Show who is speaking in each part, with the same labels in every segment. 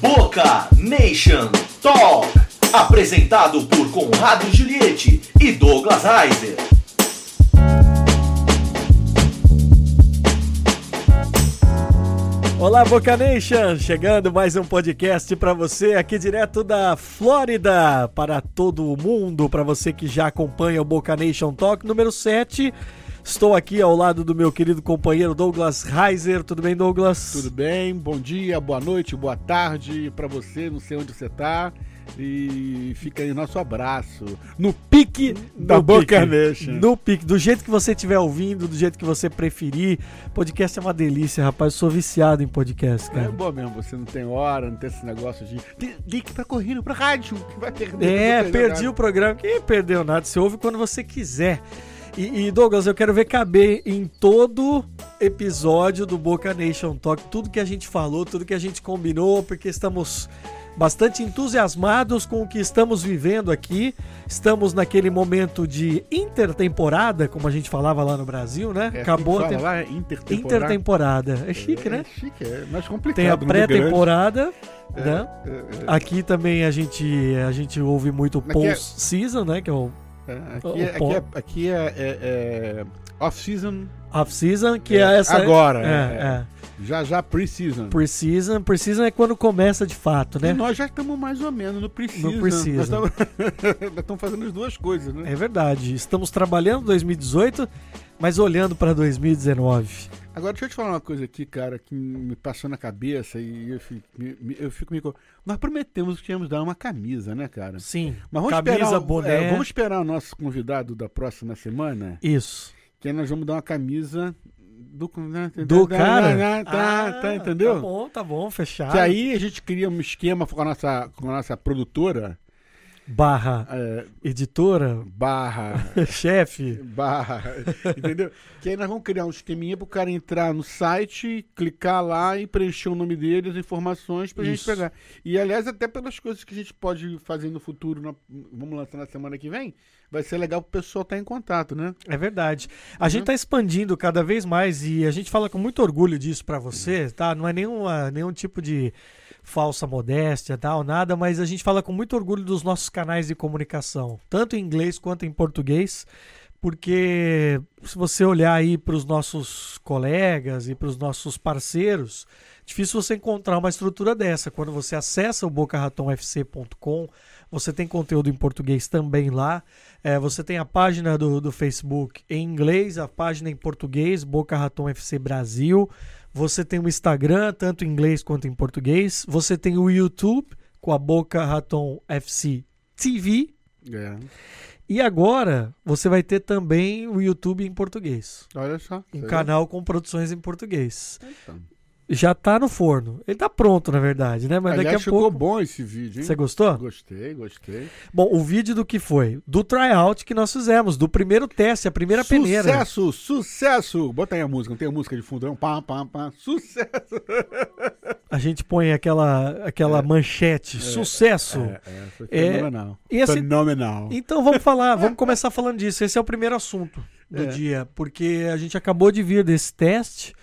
Speaker 1: Boca Nation Talk. Apresentado por Conrado Juliette e Douglas Heiser.
Speaker 2: Olá, Boca Nation! Chegando mais um podcast para você aqui direto da Flórida para todo o mundo, para você que já acompanha o Boca Nation Talk número 7. Estou aqui ao lado do meu querido companheiro Douglas Reiser. Tudo bem, Douglas?
Speaker 3: Tudo bem? Bom dia, boa noite, boa tarde para você, não sei onde você tá. E fica aí nosso abraço. No pique da
Speaker 2: No
Speaker 3: Boca
Speaker 2: pique.
Speaker 3: Nation.
Speaker 2: No pique, do jeito que você estiver ouvindo, do jeito que você preferir. Podcast é uma delícia, rapaz. Eu sou viciado em podcast,
Speaker 3: É
Speaker 2: cara.
Speaker 3: bom mesmo, você não tem hora, não tem esse negócio de. "Tem- Tem que estar correndo pra rádio, que vai perder.
Speaker 2: É, perdi
Speaker 3: nada."
Speaker 2: o programa. Quem perdeu nada? Você ouve quando você quiser. E, e, Douglas, eu quero ver caber em todo episódio do Boca Nation Talk tudo que a gente falou, tudo que a gente combinou, porque estamos bastante entusiasmados com o que estamos vivendo aqui. Estamos naquele momento de intertemporada, como a gente falava lá no Brasil, né?
Speaker 3: É,
Speaker 2: Acabou
Speaker 3: assim
Speaker 2: a
Speaker 3: que
Speaker 2: tem-
Speaker 3: fala lá, é intertemporada.
Speaker 2: intertemporada. É chique,
Speaker 3: É,
Speaker 2: né?
Speaker 3: É chique, é mais complicado.
Speaker 2: Tem a pré-temporada,
Speaker 3: É,
Speaker 2: né? Aqui também a gente, a gente ouve muito post-season, né? Que É, O-
Speaker 3: aqui, é, aqui, é, aqui é, é- é off-season,
Speaker 2: off-season, que é,
Speaker 3: É,
Speaker 2: essa.
Speaker 3: agora,
Speaker 2: É,
Speaker 3: é,
Speaker 2: é.
Speaker 3: já já pre-season.
Speaker 2: Pre-season. Pre-season é quando começa de fato,
Speaker 3: E
Speaker 2: né?
Speaker 3: nós já estamos mais ou menos no pre-season.
Speaker 2: No pre-season.
Speaker 3: Nós estamos- nós estamos fazendo as duas coisas, né?
Speaker 2: É verdade. Estamos trabalhando 2018, mas olhando para 2019.
Speaker 3: Agora, deixa eu te falar uma coisa aqui, cara, que me passou na cabeça e eu fico, me- eu fico me... Nós prometemos que íamos dar uma camisa, né, cara?
Speaker 2: Sim.
Speaker 3: Mas vamos
Speaker 2: Camisa,
Speaker 3: esperar,
Speaker 2: boné.
Speaker 3: é, vamos esperar o nosso convidado da próxima semana,
Speaker 2: Isso.
Speaker 3: que aí nós vamos dar uma camisa do... né,
Speaker 2: Do cara?
Speaker 3: da- Tá,
Speaker 2: Ah,
Speaker 3: tá, entendeu?
Speaker 2: Tá bom, tá bom, fechado.
Speaker 3: Que aí a gente cria um esquema com a nossa, com a nossa produtora,
Speaker 2: Barra
Speaker 3: é,
Speaker 2: editora,
Speaker 3: barra
Speaker 2: chefe.
Speaker 3: barra, entendeu? Que aí nós vamos criar um esqueminha pro cara entrar no site, clicar lá e preencher o nome dele, as informações pra gente
Speaker 2: Isso.
Speaker 3: pegar. E aliás, até pelas coisas que a gente pode fazer no futuro, na- vamos lançar na semana que vem, vai ser legal pro pessoal estar em contato, né?
Speaker 2: É verdade. A gente tá expandindo cada vez mais e a gente fala com muito orgulho disso pra você, tá? Não é nenhuma, nenhum tipo de falsa modéstia, tal, nada, mas a gente fala com muito orgulho dos nossos canais de comunicação, tanto em inglês quanto em português, porque se você olhar aí para os nossos colegas e para os nossos parceiros, difícil você encontrar uma estrutura dessa. Quando você acessa o bocaratonfc.com, você tem conteúdo em português também lá. É, você tem a página do, do Facebook em inglês, a página em português, Boca Raton FC Brasil. Você tem o Instagram, tanto em inglês quanto em português. Você tem o YouTube com a Boca Raton FC TV.
Speaker 3: É.
Speaker 2: E agora você vai ter também o YouTube em português.
Speaker 3: Olha só.
Speaker 2: Um canal com produções em português.
Speaker 3: Então.
Speaker 2: Já tá no forno. Ele tá pronto, na verdade, né? Mas
Speaker 3: Aliás,
Speaker 2: daqui a
Speaker 3: ficou
Speaker 2: pouco.
Speaker 3: bom esse vídeo, hein?
Speaker 2: Você gostou?
Speaker 3: Gostei, gostei.
Speaker 2: Bom, o vídeo do que foi? Do tryout que nós fizemos, do primeiro teste, a primeira peneira.
Speaker 3: Sucesso, sucesso! Bota aí a música, não tem a música de? Pá, pá, pá. Sucesso!
Speaker 2: A gente põe aquela, aquela manchete, sucesso.
Speaker 3: É, é, foi
Speaker 2: É,
Speaker 3: fenomenal.
Speaker 2: e esse-
Speaker 3: Fenomenal.
Speaker 2: Então vamos falar, vamos começar falando disso. Esse é o primeiro assunto do
Speaker 3: É.
Speaker 2: dia, porque a gente acabou de vir desse teste.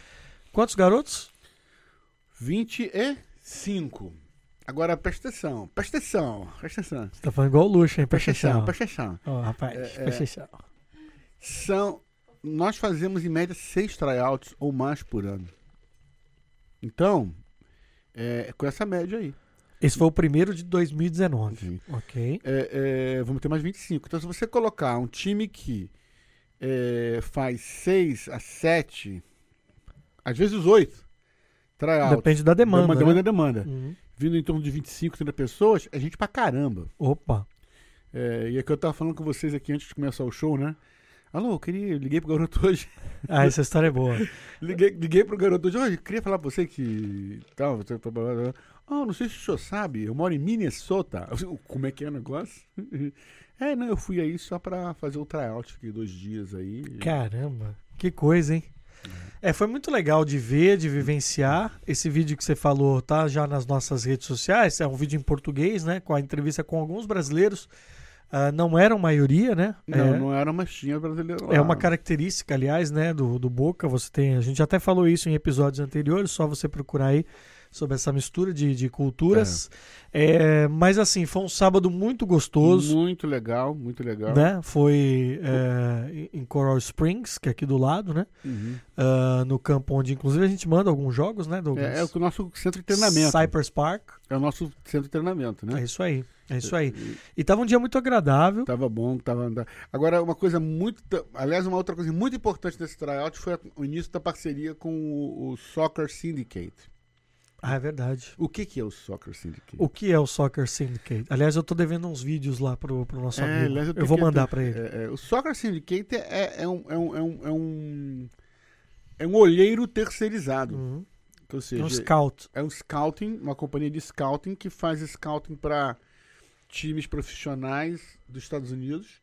Speaker 2: Quantos garotos?
Speaker 3: 25. Agora presta atenção, presta atenção, presta atenção.
Speaker 2: Você tá falando igual o Luxo, hein?
Speaker 3: Presta atenção, presta atenção.
Speaker 2: Ó, rapaz,
Speaker 3: É, é.
Speaker 2: presta atenção.
Speaker 3: São. Nós fazemos em média seis tryouts ou mais por ano. Então, é com essa média aí.
Speaker 2: Esse foi o primeiro de 2019.
Speaker 3: Sim.
Speaker 2: Ok.
Speaker 3: É, é, vamos ter mais 25. Então, se você colocar um time que é, faz 6 a 7, às vezes 8, tryouts.
Speaker 2: Depende da demanda.
Speaker 3: Demanda,
Speaker 2: né?
Speaker 3: demanda.
Speaker 2: Uhum.
Speaker 3: Vindo em torno de 25, 30 pessoas, é gente pra caramba.
Speaker 2: Opa.
Speaker 3: É, e é que eu tava falando com vocês aqui antes de começar o show, né? Alô, eu queria, eu liguei pro garoto hoje.
Speaker 2: Ah, essa história é boa.
Speaker 3: Liguei, liguei pro garoto hoje. Olha, eu queria falar pra você que. Tal, você- Ah, não sei se o senhor sabe, eu moro em Minnesota. Como é que é o negócio? É, não, eu fui aí só pra fazer o tryout aqui dois dias aí.
Speaker 2: Caramba, que coisa, hein? É, foi muito legal de ver, de vivenciar. Esse vídeo que você falou tá já nas nossas redes sociais. É um vídeo em português, né? Com a entrevista com alguns brasileiros. Ah, não eram maioria, né?
Speaker 3: Não,
Speaker 2: é,
Speaker 3: não era uma tinha brasileira lá.
Speaker 2: é uma característica, aliás, né, do, do Boca. Você tem, a gente até falou isso em episódios anteriores, só você procurar aí. Sobre essa mistura de, de culturas. É, mas assim, foi um sábado muito gostoso.
Speaker 3: Muito legal, muito legal.
Speaker 2: Né? Foi é, em Coral Springs, que é aqui do lado, né?
Speaker 3: Uhum.
Speaker 2: Uh, no campo onde, inclusive, a gente manda alguns jogos, né, Douglas?
Speaker 3: É, é o nosso centro de treinamento.
Speaker 2: Cypress Park.
Speaker 3: É o nosso centro de treinamento, né?
Speaker 2: É isso aí. É isso aí. E tava um dia muito agradável.
Speaker 3: Tava bom, tava. Agora, uma coisa muito. Aliás, uma outra coisa muito importante desse tryout foi o início da parceria com o, o Soccer Syndicate.
Speaker 2: Ah, é verdade.
Speaker 3: O que, que é o Soccer Syndicate?
Speaker 2: O que é o Soccer Syndicate? Aliás, eu tô devendo uns vídeos lá pro, pro nosso
Speaker 3: É,
Speaker 2: amigo.
Speaker 3: aliás,
Speaker 2: eu
Speaker 3: tenho
Speaker 2: vou mandar pra ele.
Speaker 3: é, é, o Soccer Syndicate é, é um, é, um, é, um, é um. é um olheiro terceirizado.
Speaker 2: Uhum.
Speaker 3: Ou
Speaker 2: É
Speaker 3: seja,
Speaker 2: um scout.
Speaker 3: é um scouting, uma companhia de scouting que faz scouting para times profissionais dos Estados Unidos.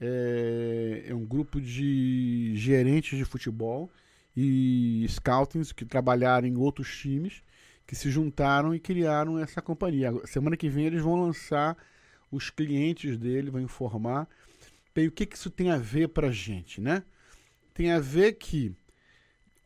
Speaker 3: É, é um grupo de gerentes de futebol e scoutings que trabalharam em outros times que se juntaram e criaram essa companhia. Semana que vem eles vão lançar os clientes dele, vão informar. Bem, o que, que isso tem a ver pra gente, né? Tem a ver que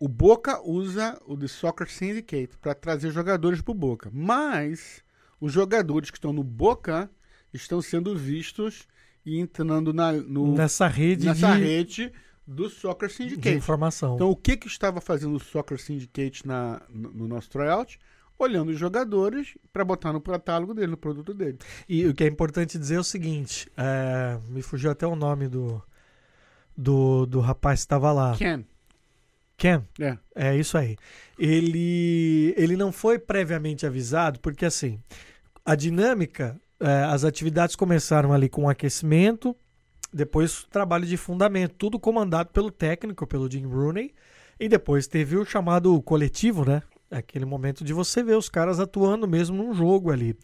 Speaker 3: o Boca usa o The Soccer Syndicate para trazer jogadores pro Boca, mas os jogadores que estão no Boca estão sendo vistos e entrando na, no,
Speaker 2: Nessa rede
Speaker 3: nessa
Speaker 2: de,
Speaker 3: rede do Soccer
Speaker 2: de
Speaker 3: Syndicate.
Speaker 2: informação.
Speaker 3: Então, o que que estava fazendo o Soccer Syndicate na, no, no nosso tryout? Olhando os jogadores para botar no catálogo dele, no produto dele.
Speaker 2: E o que é importante dizer é o seguinte: é, me fugiu até o nome do, do, do rapaz que estava lá.
Speaker 3: Ken.
Speaker 2: Ken.
Speaker 3: É.
Speaker 2: É isso aí. Ele, ele não foi previamente avisado, porque assim, a dinâmica, é, as atividades começaram ali com aquecimento, depois trabalho de fundamento, tudo comandado pelo técnico, pelo Jim Rooney, e depois teve o chamado coletivo, né? Aquele momento de você ver os caras atuando mesmo num jogo ali.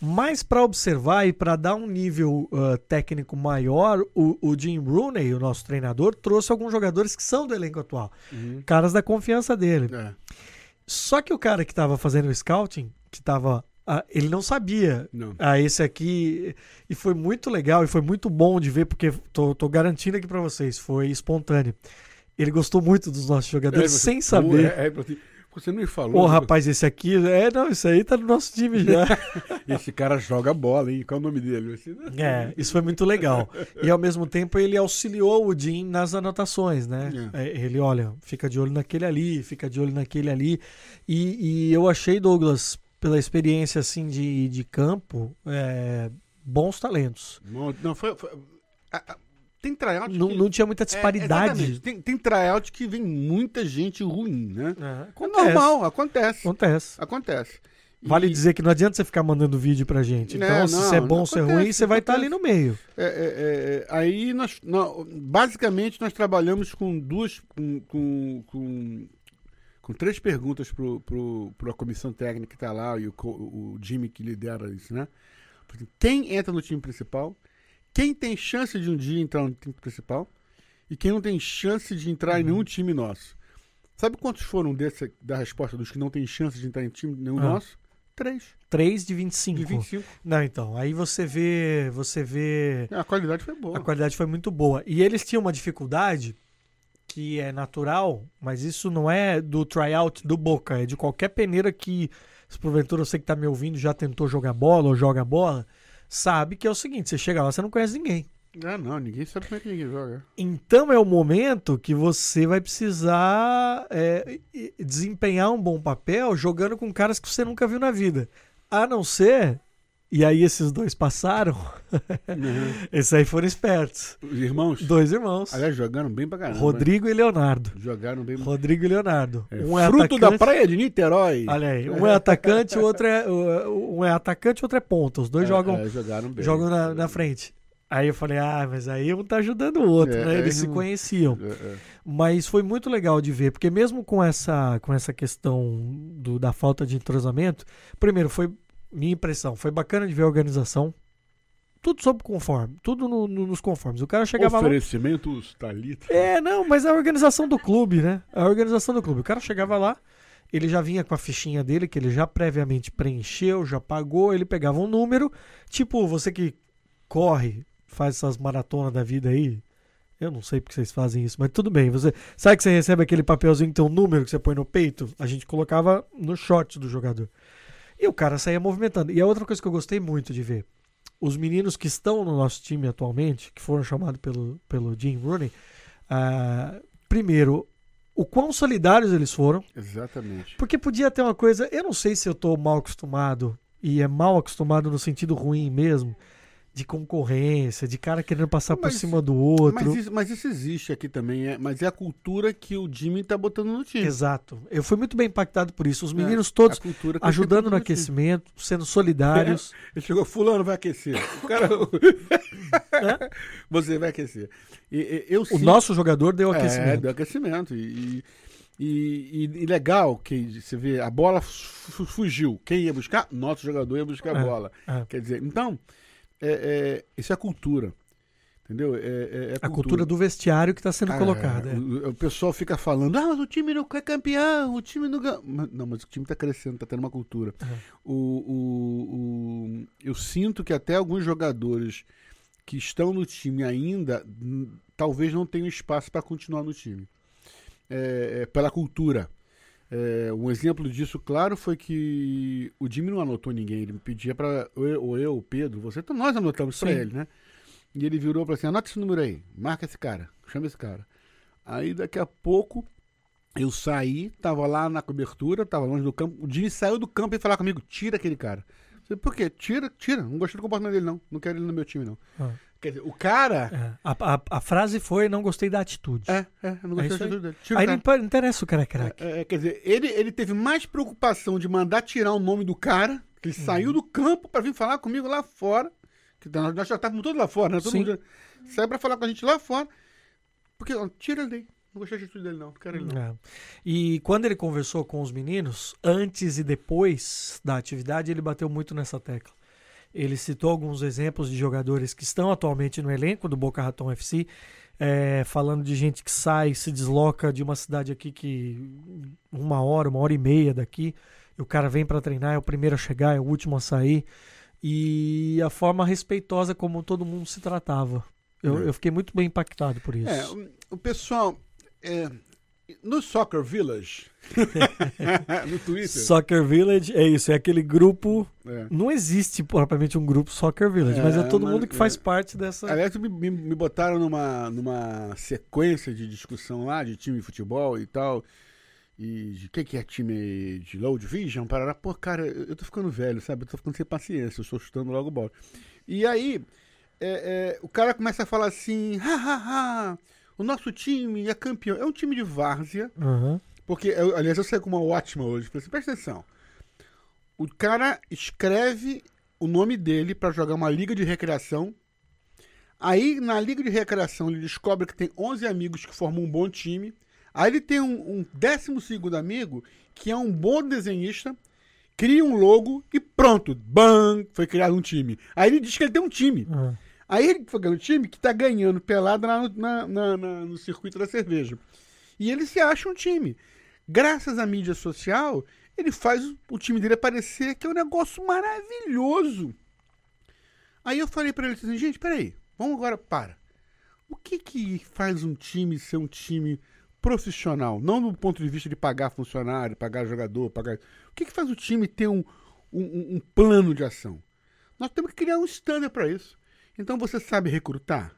Speaker 2: Mas para observar e para dar um nível ah, técnico maior, o, o Jim Rooney, o nosso treinador, trouxe alguns jogadores que são do elenco atual, caras da confiança dele.
Speaker 3: É.
Speaker 2: Só que o cara que estava fazendo o scouting, que estava. Ele não sabia.
Speaker 3: Não.
Speaker 2: Ah, esse aqui. E foi muito legal e foi muito bom de ver, porque tô, tô garantindo aqui pra vocês, foi espontâneo. Ele gostou muito dos nossos jogadores,
Speaker 3: É,
Speaker 2: sem saber.
Speaker 3: É, é, você- não me falou.
Speaker 2: Ô, rapaz, esse aqui. É, não, isso aí tá no nosso time já.
Speaker 3: Esse cara joga bola, hein? Qual é o nome dele? Você-
Speaker 2: É, isso foi muito legal. E ao mesmo tempo ele auxiliou o Jim nas anotações, né? É, Ele, olha, fica de olho naquele ali, fica de olho naquele ali. E, e eu achei, Douglas, pela experiência assim de, de campo, é, bons talentos.
Speaker 3: Não, não, foi. foi- a- a- tem tryout
Speaker 2: Não,
Speaker 3: que-
Speaker 2: não tinha muita
Speaker 3: É,
Speaker 2: disparidade.
Speaker 3: exatamente. tem, tem tryout que vem muita gente ruim, né?
Speaker 2: É,
Speaker 3: É
Speaker 2: acontece.
Speaker 3: normal, acontece.
Speaker 2: Acontece.
Speaker 3: Acontece. E-
Speaker 2: Vale dizer que não adianta você ficar mandando vídeo pra gente. Então,
Speaker 3: Não,
Speaker 2: se
Speaker 3: não,
Speaker 2: você é bom ou se é ruim, você vai estar ali
Speaker 3: acontece.
Speaker 2: no meio.
Speaker 3: É, é, é, é, aí nós, nó- basicamente nós trabalhamos com duas com, com, com, com três perguntas pro a comissão técnica que está lá e o, o Jimmy que lidera isso, né? Quem entra no time principal, quem tem chance de um dia entrar no time principal e quem não tem chance de entrar em nenhum
Speaker 2: Uhum.
Speaker 3: time nosso. Sabe quantos foram desse, da resposta dos que não tem chance de entrar em time nenhum
Speaker 2: Ah.
Speaker 3: nosso? Três.
Speaker 2: 3 de 25.
Speaker 3: De 25.
Speaker 2: Não, então, aí você vê, você vê
Speaker 3: A qualidade foi boa.
Speaker 2: A qualidade foi muito boa. E eles tinham uma dificuldade que é natural, mas isso não é do tryout do Boca, é de qualquer peneira que, se porventura você que tá me ouvindo já tentou jogar bola ou joga bola, sabe que é o seguinte, você chega lá, você não conhece ninguém.
Speaker 3: Ah, não, ninguém sabe como é que ninguém joga.
Speaker 2: Então é o momento que você vai precisar é, desempenhar um bom papel jogando com caras que você nunca viu na vida. A não ser, e aí esses dois passaram, esses aí foram espertos.
Speaker 3: Os irmãos,
Speaker 2: Dois irmãos.
Speaker 3: aliás, jogaram bem pra caramba.
Speaker 2: Rodrigo e Leonardo.
Speaker 3: Jogaram bem.
Speaker 2: Rodrigo e Leonardo.
Speaker 3: É,
Speaker 2: um é
Speaker 3: fruto da
Speaker 2: atacante.
Speaker 3: praia de Niterói.
Speaker 2: Olha aí, um é atacante, o outro é um é atacante, o outro é ponta. Os dois
Speaker 3: É,
Speaker 2: jogam,
Speaker 3: é, jogaram bem.
Speaker 2: jogam na, na frente. Aí eu falei, ah, mas aí um tá ajudando o outro,
Speaker 3: É,
Speaker 2: né?
Speaker 3: é,
Speaker 2: Eles se
Speaker 3: não-
Speaker 2: conheciam.
Speaker 3: É, é.
Speaker 2: Mas foi muito legal de ver, porque mesmo com essa, com essa questão do- da falta de entrosamento, primeiro, foi minha impressão, foi bacana de ver a organização. Tudo sob conforme, tudo no- no- nos conformes. O cara chegava lá.
Speaker 3: Oferecimentos Thalita.
Speaker 2: É, não, mas a organização do clube, né? A organização do clube. O cara chegava lá, ele já vinha com a fichinha dele, que ele já previamente preencheu, já pagou, ele pegava um número. Tipo, você que corre, faz essas maratonas da vida aí. Eu não sei porque vocês fazem isso, mas tudo bem. Você sabe que você recebe aquele papelzinho que tem um número que você põe no peito? A gente colocava no short do jogador. E o cara saía movimentando. E a outra coisa que eu gostei muito de ver, os meninos que estão no nosso time atualmente, que foram chamados pelo, pelo Jim Rooney, ah, primeiro, o quão solidários eles foram.
Speaker 3: Exatamente.
Speaker 2: Porque podia ter uma coisa, eu não sei se eu tô mal acostumado, e é mal acostumado no sentido ruim mesmo, de concorrência, de cara querendo passar
Speaker 3: Mas-
Speaker 2: por cima do outro.
Speaker 3: Mas isso, mas isso existe aqui também, é, mas é a cultura que o Jimmy tá botando no time.
Speaker 2: Exato. Eu fui muito bem impactado por isso. Os
Speaker 3: É,
Speaker 2: meninos todos
Speaker 3: cultura que
Speaker 2: ajudando no
Speaker 3: bota time.
Speaker 2: aquecimento, sendo solidários.
Speaker 3: Ele chegou, fulano vai aquecer. O cara. Você vai aquecer. E, e- eu
Speaker 2: O
Speaker 3: sinto-
Speaker 2: nosso jogador deu
Speaker 3: É,
Speaker 2: aquecimento.
Speaker 3: deu aquecimento. E, e, e- legal que você vê, a bola fu- fugiu. Quem ia buscar? Nosso jogador ia buscar a
Speaker 2: É,
Speaker 3: bola.
Speaker 2: é.
Speaker 3: Quer dizer, então, é, é, isso é cultura. Entendeu? É, é- é
Speaker 2: A cultura do vestiário que está sendo
Speaker 3: Ah,
Speaker 2: colocada. é.
Speaker 3: O, o pessoal fica falando, ah, mas o time não é campeão, o time não ganha. Não, mas o time tá crescendo, tá tendo uma cultura.
Speaker 2: Uhum.
Speaker 3: O, o, eu sinto que até alguns jogadores que estão no time ainda, talvez não tenham espaço para continuar no time. É, é, pela cultura. É, um exemplo disso, claro, foi que o Jimmy não anotou ninguém. Ele me pedia para ou eu, o Pedro, você, então nós anotamos para ele, né? E ele virou para assim: anota esse número aí, marca esse cara, chama esse cara. Aí daqui a pouco eu saí, tava lá na cobertura, tava longe do campo. O Jimmy saiu do campo e falar comigo: tira aquele cara. Eu falei, Por quê? Tira, tira. Não gostei do comportamento dele, não. Não quero ele no meu time, não.
Speaker 2: Ah.
Speaker 3: Quer dizer, o cara.
Speaker 2: É. A, a- a frase foi: não gostei da atitude.
Speaker 3: É, é, eu não
Speaker 2: É
Speaker 3: gostei
Speaker 2: isso
Speaker 3: da atitude dele. Tira
Speaker 2: Aí não interessa o cara é craque.
Speaker 3: É, é, quer dizer, ele, ele teve mais preocupação de mandar tirar o nome do cara, que ele saiu
Speaker 2: Uhum.
Speaker 3: do campo pra vir falar comigo lá fora. Que nós nós já estávamos todos lá fora, né? Todo
Speaker 2: Sim.
Speaker 3: mundo já- saiu pra falar com a gente lá fora. Porque, ó, tira ele daí. Não gostei da atitude dele, não. Não quero ele, não.
Speaker 2: É. E quando ele conversou com os meninos, antes e depois da atividade, ele bateu muito nessa tecla. Ele citou alguns exemplos de jogadores que estão atualmente no elenco do Boca Raton FC, é, falando de gente que sai, se desloca de uma cidade aqui que uma hora, uma hora e meia daqui, e o cara vem para treinar, é o primeiro a chegar, é o último a sair, e a forma respeitosa como todo mundo se tratava. Eu,
Speaker 3: É.
Speaker 2: eu fiquei muito bem impactado por isso.
Speaker 3: É, o, o pessoal. é, no Soccer Village, no Twitter.
Speaker 2: Soccer Village é isso, é aquele grupo.
Speaker 3: é.
Speaker 2: Não existe propriamente um grupo Soccer Village, mas é
Speaker 3: É,
Speaker 2: todo
Speaker 3: mas-
Speaker 2: mundo que faz
Speaker 3: é.
Speaker 2: parte dessa.
Speaker 3: Aliás, me, me, me botaram numa, numa sequência de discussão lá, de time de futebol e tal. E de que, que é time de low division? Parará. Pô, cara, eu eu tô ficando velho, sabe? Eu tô ficando sem paciência, eu estou chutando logo bola. E aí, é, é, o cara começa a falar assim: ha, ha, ha, o nosso time é campeão. É um time de várzea.
Speaker 2: Aham.
Speaker 3: Porque, eu- aliás, eu saí com uma ótima hoje. Falei assim, presta atenção. O cara escreve o nome dele pra jogar uma liga de recreação. Aí, na liga de recreação, ele descobre que tem 11 amigos que formam um bom time. Aí ele tem um, um décimo segundo amigo que é um bom desenhista, cria um logo e pronto, bam, foi criado um time. Aí ele diz que ele tem um time.
Speaker 2: aham.
Speaker 3: Aí ele foi um time que tá ganhando pelada no, na- na- na- no circuito da cerveja. E ele se acha um time. Graças à mídia social, ele faz o, time dele aparecer, que é um negócio maravilhoso. Aí eu falei pra ele assim, gente, peraí, vamos agora, para. O que que faz um time ser um time profissional? Não do ponto de vista de pagar funcionário, pagar jogador, pagar... O que que faz o time ter um, um, um plano de ação? Nós temos que criar um standard para isso. Então você sabe recrutar?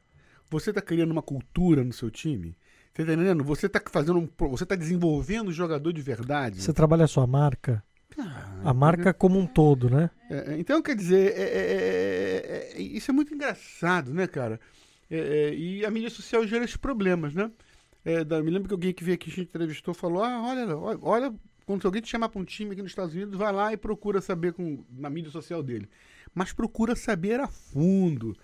Speaker 3: Você está criando uma cultura no seu time? Você tá entendendo? Você está fazendo um, você está desenvolvendo um jogador de verdade.
Speaker 2: Você trabalha a sua marca,
Speaker 3: Ah,
Speaker 2: a marca como um todo, né?
Speaker 3: é, é, então, quer dizer, é- é- é- é- isso é muito engraçado, né, cara? É, é, e a mídia social gera esses problemas, né? É, da- me lembro que alguém que veio aqui, a gente entrevistou, falou: ah, olha, olha, olha, quando alguém te chamar para um time aqui nos Estados Unidos, vai lá e procura saber com, na mídia social dele. Mas procura saber a fundo.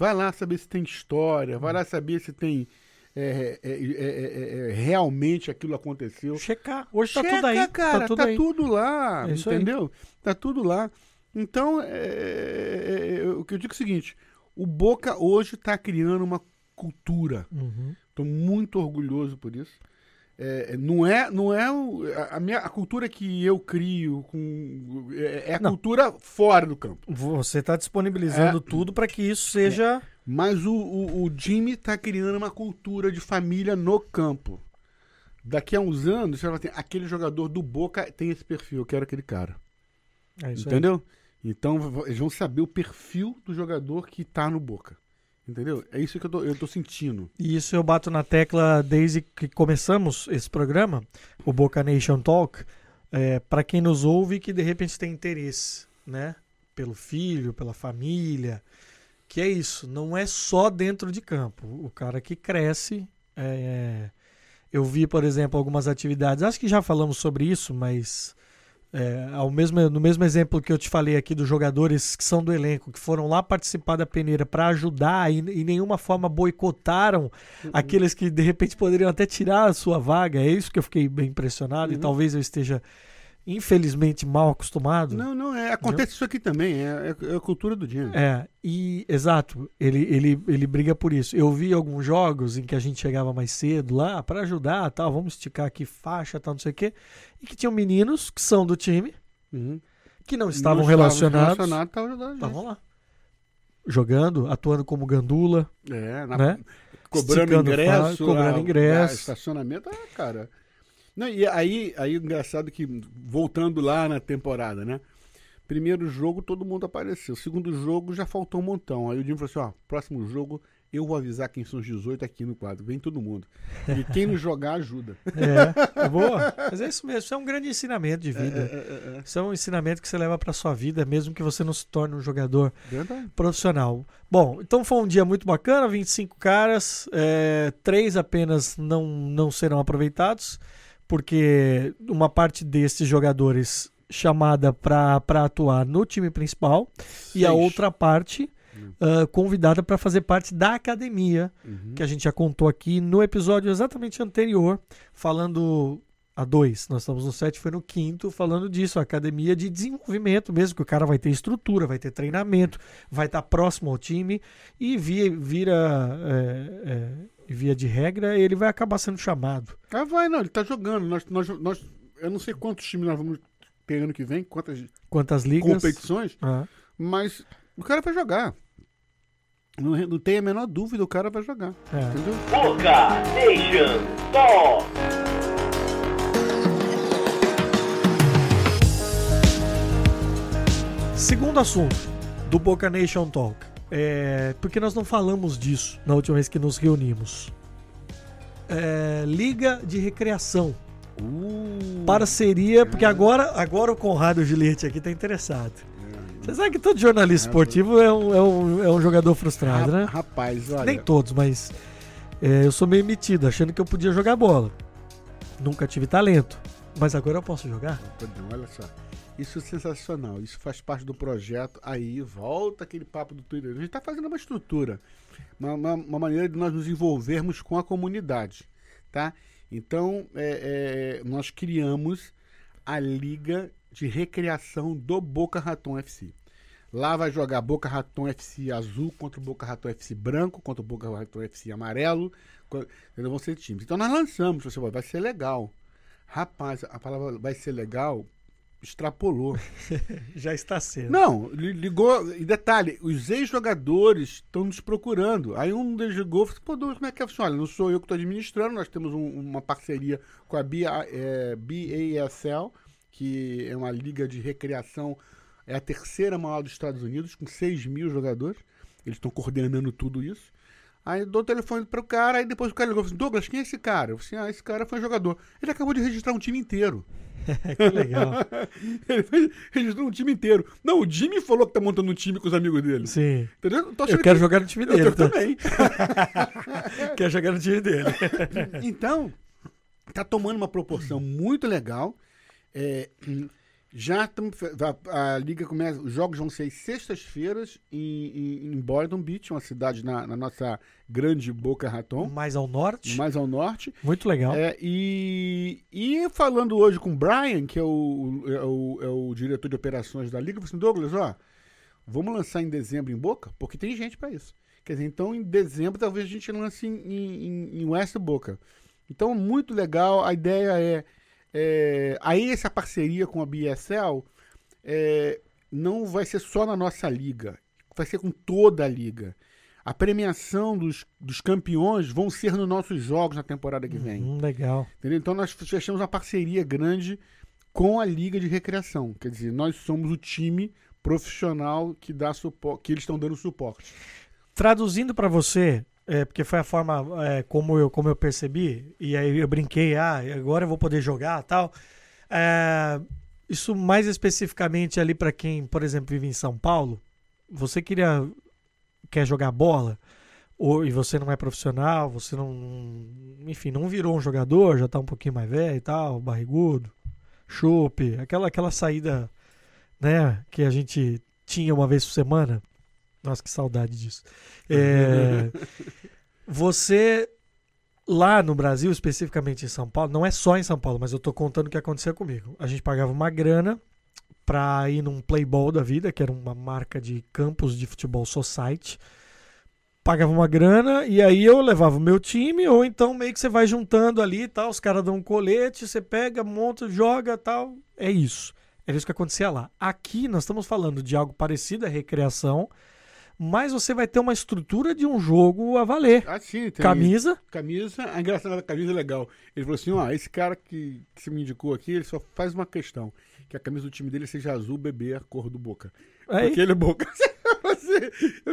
Speaker 3: Vai lá saber se tem história, vai lá saber se tem. é, é, é, é, é, realmente aquilo aconteceu.
Speaker 2: Checar. Hoje tá
Speaker 3: Checa,
Speaker 2: tudo aí.
Speaker 3: cara,
Speaker 2: tá tudo
Speaker 3: tá
Speaker 2: aí.
Speaker 3: tudo lá,
Speaker 2: É isso aí.
Speaker 3: entendeu? Tá tudo lá. Então, é, é, é, o que eu digo é o seguinte: o Boca hoje está criando uma cultura.
Speaker 2: Uhum.
Speaker 3: Estou muito orgulhoso por isso. É, não é, não é a, minha, a cultura que eu crio com, é, é a
Speaker 2: Não.
Speaker 3: cultura fora do campo.
Speaker 2: Você está disponibilizando
Speaker 3: É.
Speaker 2: tudo para que isso seja.
Speaker 3: Mas o, o, o Jimmy tá criando uma cultura de família no campo. Daqui a uns anos, você vai ter aquele jogador do Boca tem esse perfil, eu quero aquele cara.
Speaker 2: É isso aí.
Speaker 3: entendeu? Então v- eles vão saber o perfil do jogador que tá no Boca. Entendeu? É isso que eu tô, eu tô sentindo.
Speaker 2: E isso eu bato na tecla desde que começamos esse programa, o Boca Nation Talk, é, para quem nos ouve que de repente tem interesse, né? Pelo filho, pela família, que é isso, não é só dentro de campo. O cara que cresce. é, eu vi, por exemplo, algumas atividades, acho que já falamos sobre isso, mas é, ao mesmo, no mesmo exemplo que eu te falei aqui dos jogadores que são do elenco, que foram lá participar da peneira para ajudar e em nenhuma forma boicotaram aqueles que de repente poderiam até tirar a sua vaga. É isso que eu fiquei bem impressionado e
Speaker 3: Uhum.
Speaker 2: talvez eu esteja infelizmente mal acostumado.
Speaker 3: Não, não, é, acontece isso aqui também. É, é, é a cultura do Jimmy.
Speaker 2: É, e exato, ele, ele, ele briga por isso. Eu vi alguns jogos em que a gente chegava mais cedo lá para ajudar, tal, vamos esticar aqui faixa, tal, não sei o quê, e que tinham meninos que são do time,
Speaker 3: Uhum.
Speaker 2: que não estavam
Speaker 3: Não
Speaker 2: relacionados, estavam lá. Jogando, atuando como gandula,
Speaker 3: É, na-
Speaker 2: né?
Speaker 3: cobrando
Speaker 2: Esticando
Speaker 3: ingresso.
Speaker 2: cobrando
Speaker 3: a-
Speaker 2: ingresso.
Speaker 3: a estacionamento, ah, cara. Não, e aí, aí o engraçado é que, voltando lá na temporada, né? Primeiro jogo, todo mundo apareceu. Segundo jogo, já faltou um montão. Aí o Jimmy falou assim: ó, próximo jogo, eu vou avisar quem são os 18 aqui no quadro. Vem todo mundo. E quem não jogar, ajuda.
Speaker 2: É, é boa. Mas é isso mesmo, isso é um grande ensinamento de vida.
Speaker 3: É, é, é,
Speaker 2: Isso é um ensinamento que você leva para sua vida, mesmo que você não se torne um jogador
Speaker 3: é. Verdade.
Speaker 2: profissional. Bom, então foi um dia muito bacana, 25 caras, é, três apenas não, não serão aproveitados, porque uma parte desses jogadores chamada para atuar no time principal e a
Speaker 3: Seis.
Speaker 2: outra parte ah, convidada para fazer parte da academia,
Speaker 3: Uhum.
Speaker 2: que a gente já contou aqui no episódio exatamente anterior, falando a dois. Nós estamos no sete, foi no quinto, falando disso, a academia de desenvolvimento mesmo, que o cara vai ter estrutura, vai ter treinamento, vai estar próximo ao time e via, vira, é, é, via de regra, ele vai acabar sendo chamado.
Speaker 3: Ah, vai, não, ele tá jogando. Nós, nós, nós, eu não sei quantos times nós vamos ter ano que vem, quantas
Speaker 2: Quantas ligas?
Speaker 3: competições,
Speaker 2: Ah,
Speaker 3: mas o cara vai jogar. Não, não tem a menor dúvida, o cara vai jogar.
Speaker 2: é.
Speaker 3: Entendeu?
Speaker 1: Boca Nation Talk.
Speaker 2: Segundo assunto do Boca Nation Talk, é, porque nós não falamos disso na última vez que nos reunimos. É, Liga de Recreação.
Speaker 3: Uh,
Speaker 2: Parceria, porque agora, agora o Conrado Juliette aqui tá interessado. Você sabe que todo jornalista esportivo é um, é um, é um jogador frustrado,
Speaker 3: Ra-
Speaker 2: né?
Speaker 3: Rapaz, olha.
Speaker 2: Nem todos, mas é, eu sou meio metido, achando que eu podia jogar bola. Nunca tive talento, mas agora eu posso jogar.
Speaker 3: Não, olha só. Isso é sensacional. Isso faz parte do projeto. Aí volta aquele papo do Twitter. A gente está fazendo uma estrutura, uma, uma- uma maneira de nós nos envolvermos com a comunidade, tá? Então, é, é, nós criamos a Liga de Recreação do Boca Raton FC. Lá vai jogar Boca Raton FC azul contra o Boca Raton FC branco, contra o Boca Raton FC amarelo. Vão ser times. Então nós lançamos, você vai ser legal. Rapaz, a palavra vai ser legal extrapolou.
Speaker 2: Já está sendo.
Speaker 3: Não, li- ligou. E detalhe, os ex-jogadores estão nos procurando. Aí um deles ligou e falou: assim, Pô, Douglas, como é que é? Falei, Olha, não sou eu que estou administrando, nós temos um- uma parceria com a BA, é, BASL, que é uma liga de recreação, é a terceira maior dos Estados Unidos, com 6 mil jogadores. Eles estão coordenando tudo isso. Aí eu dou o telefone para o cara, aí depois o cara ligou e falou assim, Douglas, quem é esse cara? Eu falei assim, ah, esse cara foi jogador. Ele acabou de registrar um time inteiro.
Speaker 2: que legal.
Speaker 3: Ele registrou um time inteiro. Não, o Jimmy falou que tá montando um time com os amigos dele.
Speaker 2: Sim.
Speaker 3: Entendeu?
Speaker 2: Eu quero
Speaker 3: que-
Speaker 2: jogar no time
Speaker 3: Eu
Speaker 2: dele. tá?
Speaker 3: também.
Speaker 2: Quero jogar no time dele.
Speaker 3: Então, tá tomando uma proporção muito legal. É, já tamo, a, a liga começa, os jogos vão ser sextas-feiras em, em, em Boynton Beach, uma cidade na, na nossa grande Boca Raton,
Speaker 2: Mais ao norte.
Speaker 3: mais ao norte.
Speaker 2: Muito legal.
Speaker 3: É, e, e falando hoje com o Brian, que é o, é o, é o diretor de operações da liga, eu falei assim, Douglas, ó, vamos lançar em dezembro em Boca? Porque tem gente para isso. Quer dizer, então em dezembro talvez a gente lance em, em, em West Boca. Então, muito legal. A ideia é. É aí, essa parceria com a BSL é, não vai ser só na nossa liga, vai ser com toda a liga. A premiação dos, dos campeões vão ser nos nossos jogos na temporada que vem.
Speaker 2: Hum, legal.
Speaker 3: Entendeu? Então nós fechamos uma parceria grande com a Liga de Recreação. Quer dizer, nós somos o time profissional que dá suporte, que eles estão dando suporte.
Speaker 2: Traduzindo para você, é, porque foi a forma é, como, eu, como eu percebi, e aí eu brinquei, ah, agora eu vou poder jogar tal. É, isso mais especificamente ali para quem, por exemplo, vive em São Paulo, você queria quer jogar bola ou, e você não é profissional, você não, enfim, não virou um jogador, já tá um pouquinho mais velho e tal, barrigudo, chope, aquela aquela saída, né, que a gente tinha uma vez por semana. Nossa, que saudade disso. É, você lá no Brasil, especificamente em São Paulo, não é só em São Paulo, mas eu tô contando o que aconteceu comigo. A gente pagava uma grana pra ir num Playball da vida, que era uma marca de campos de futebol society. Pagava uma grana e aí eu levava o meu time, ou então meio que você vai juntando ali e tal, os caras dão um colete, você pega, monta, joga tal. É isso. Era isso que acontecia lá. Aqui nós estamos falando de algo parecido, é recreação mas você vai ter uma estrutura de um jogo a valer.
Speaker 3: Ah, sim, tem
Speaker 2: Camisa.
Speaker 3: Camisa, a engraçada da camisa é legal. Ele falou assim: ó, esse cara que, que você me indicou aqui, ele só faz uma questão: que a camisa do time dele seja azul, bebê, a cor do boca.
Speaker 2: Aí.
Speaker 3: Porque ele é boca.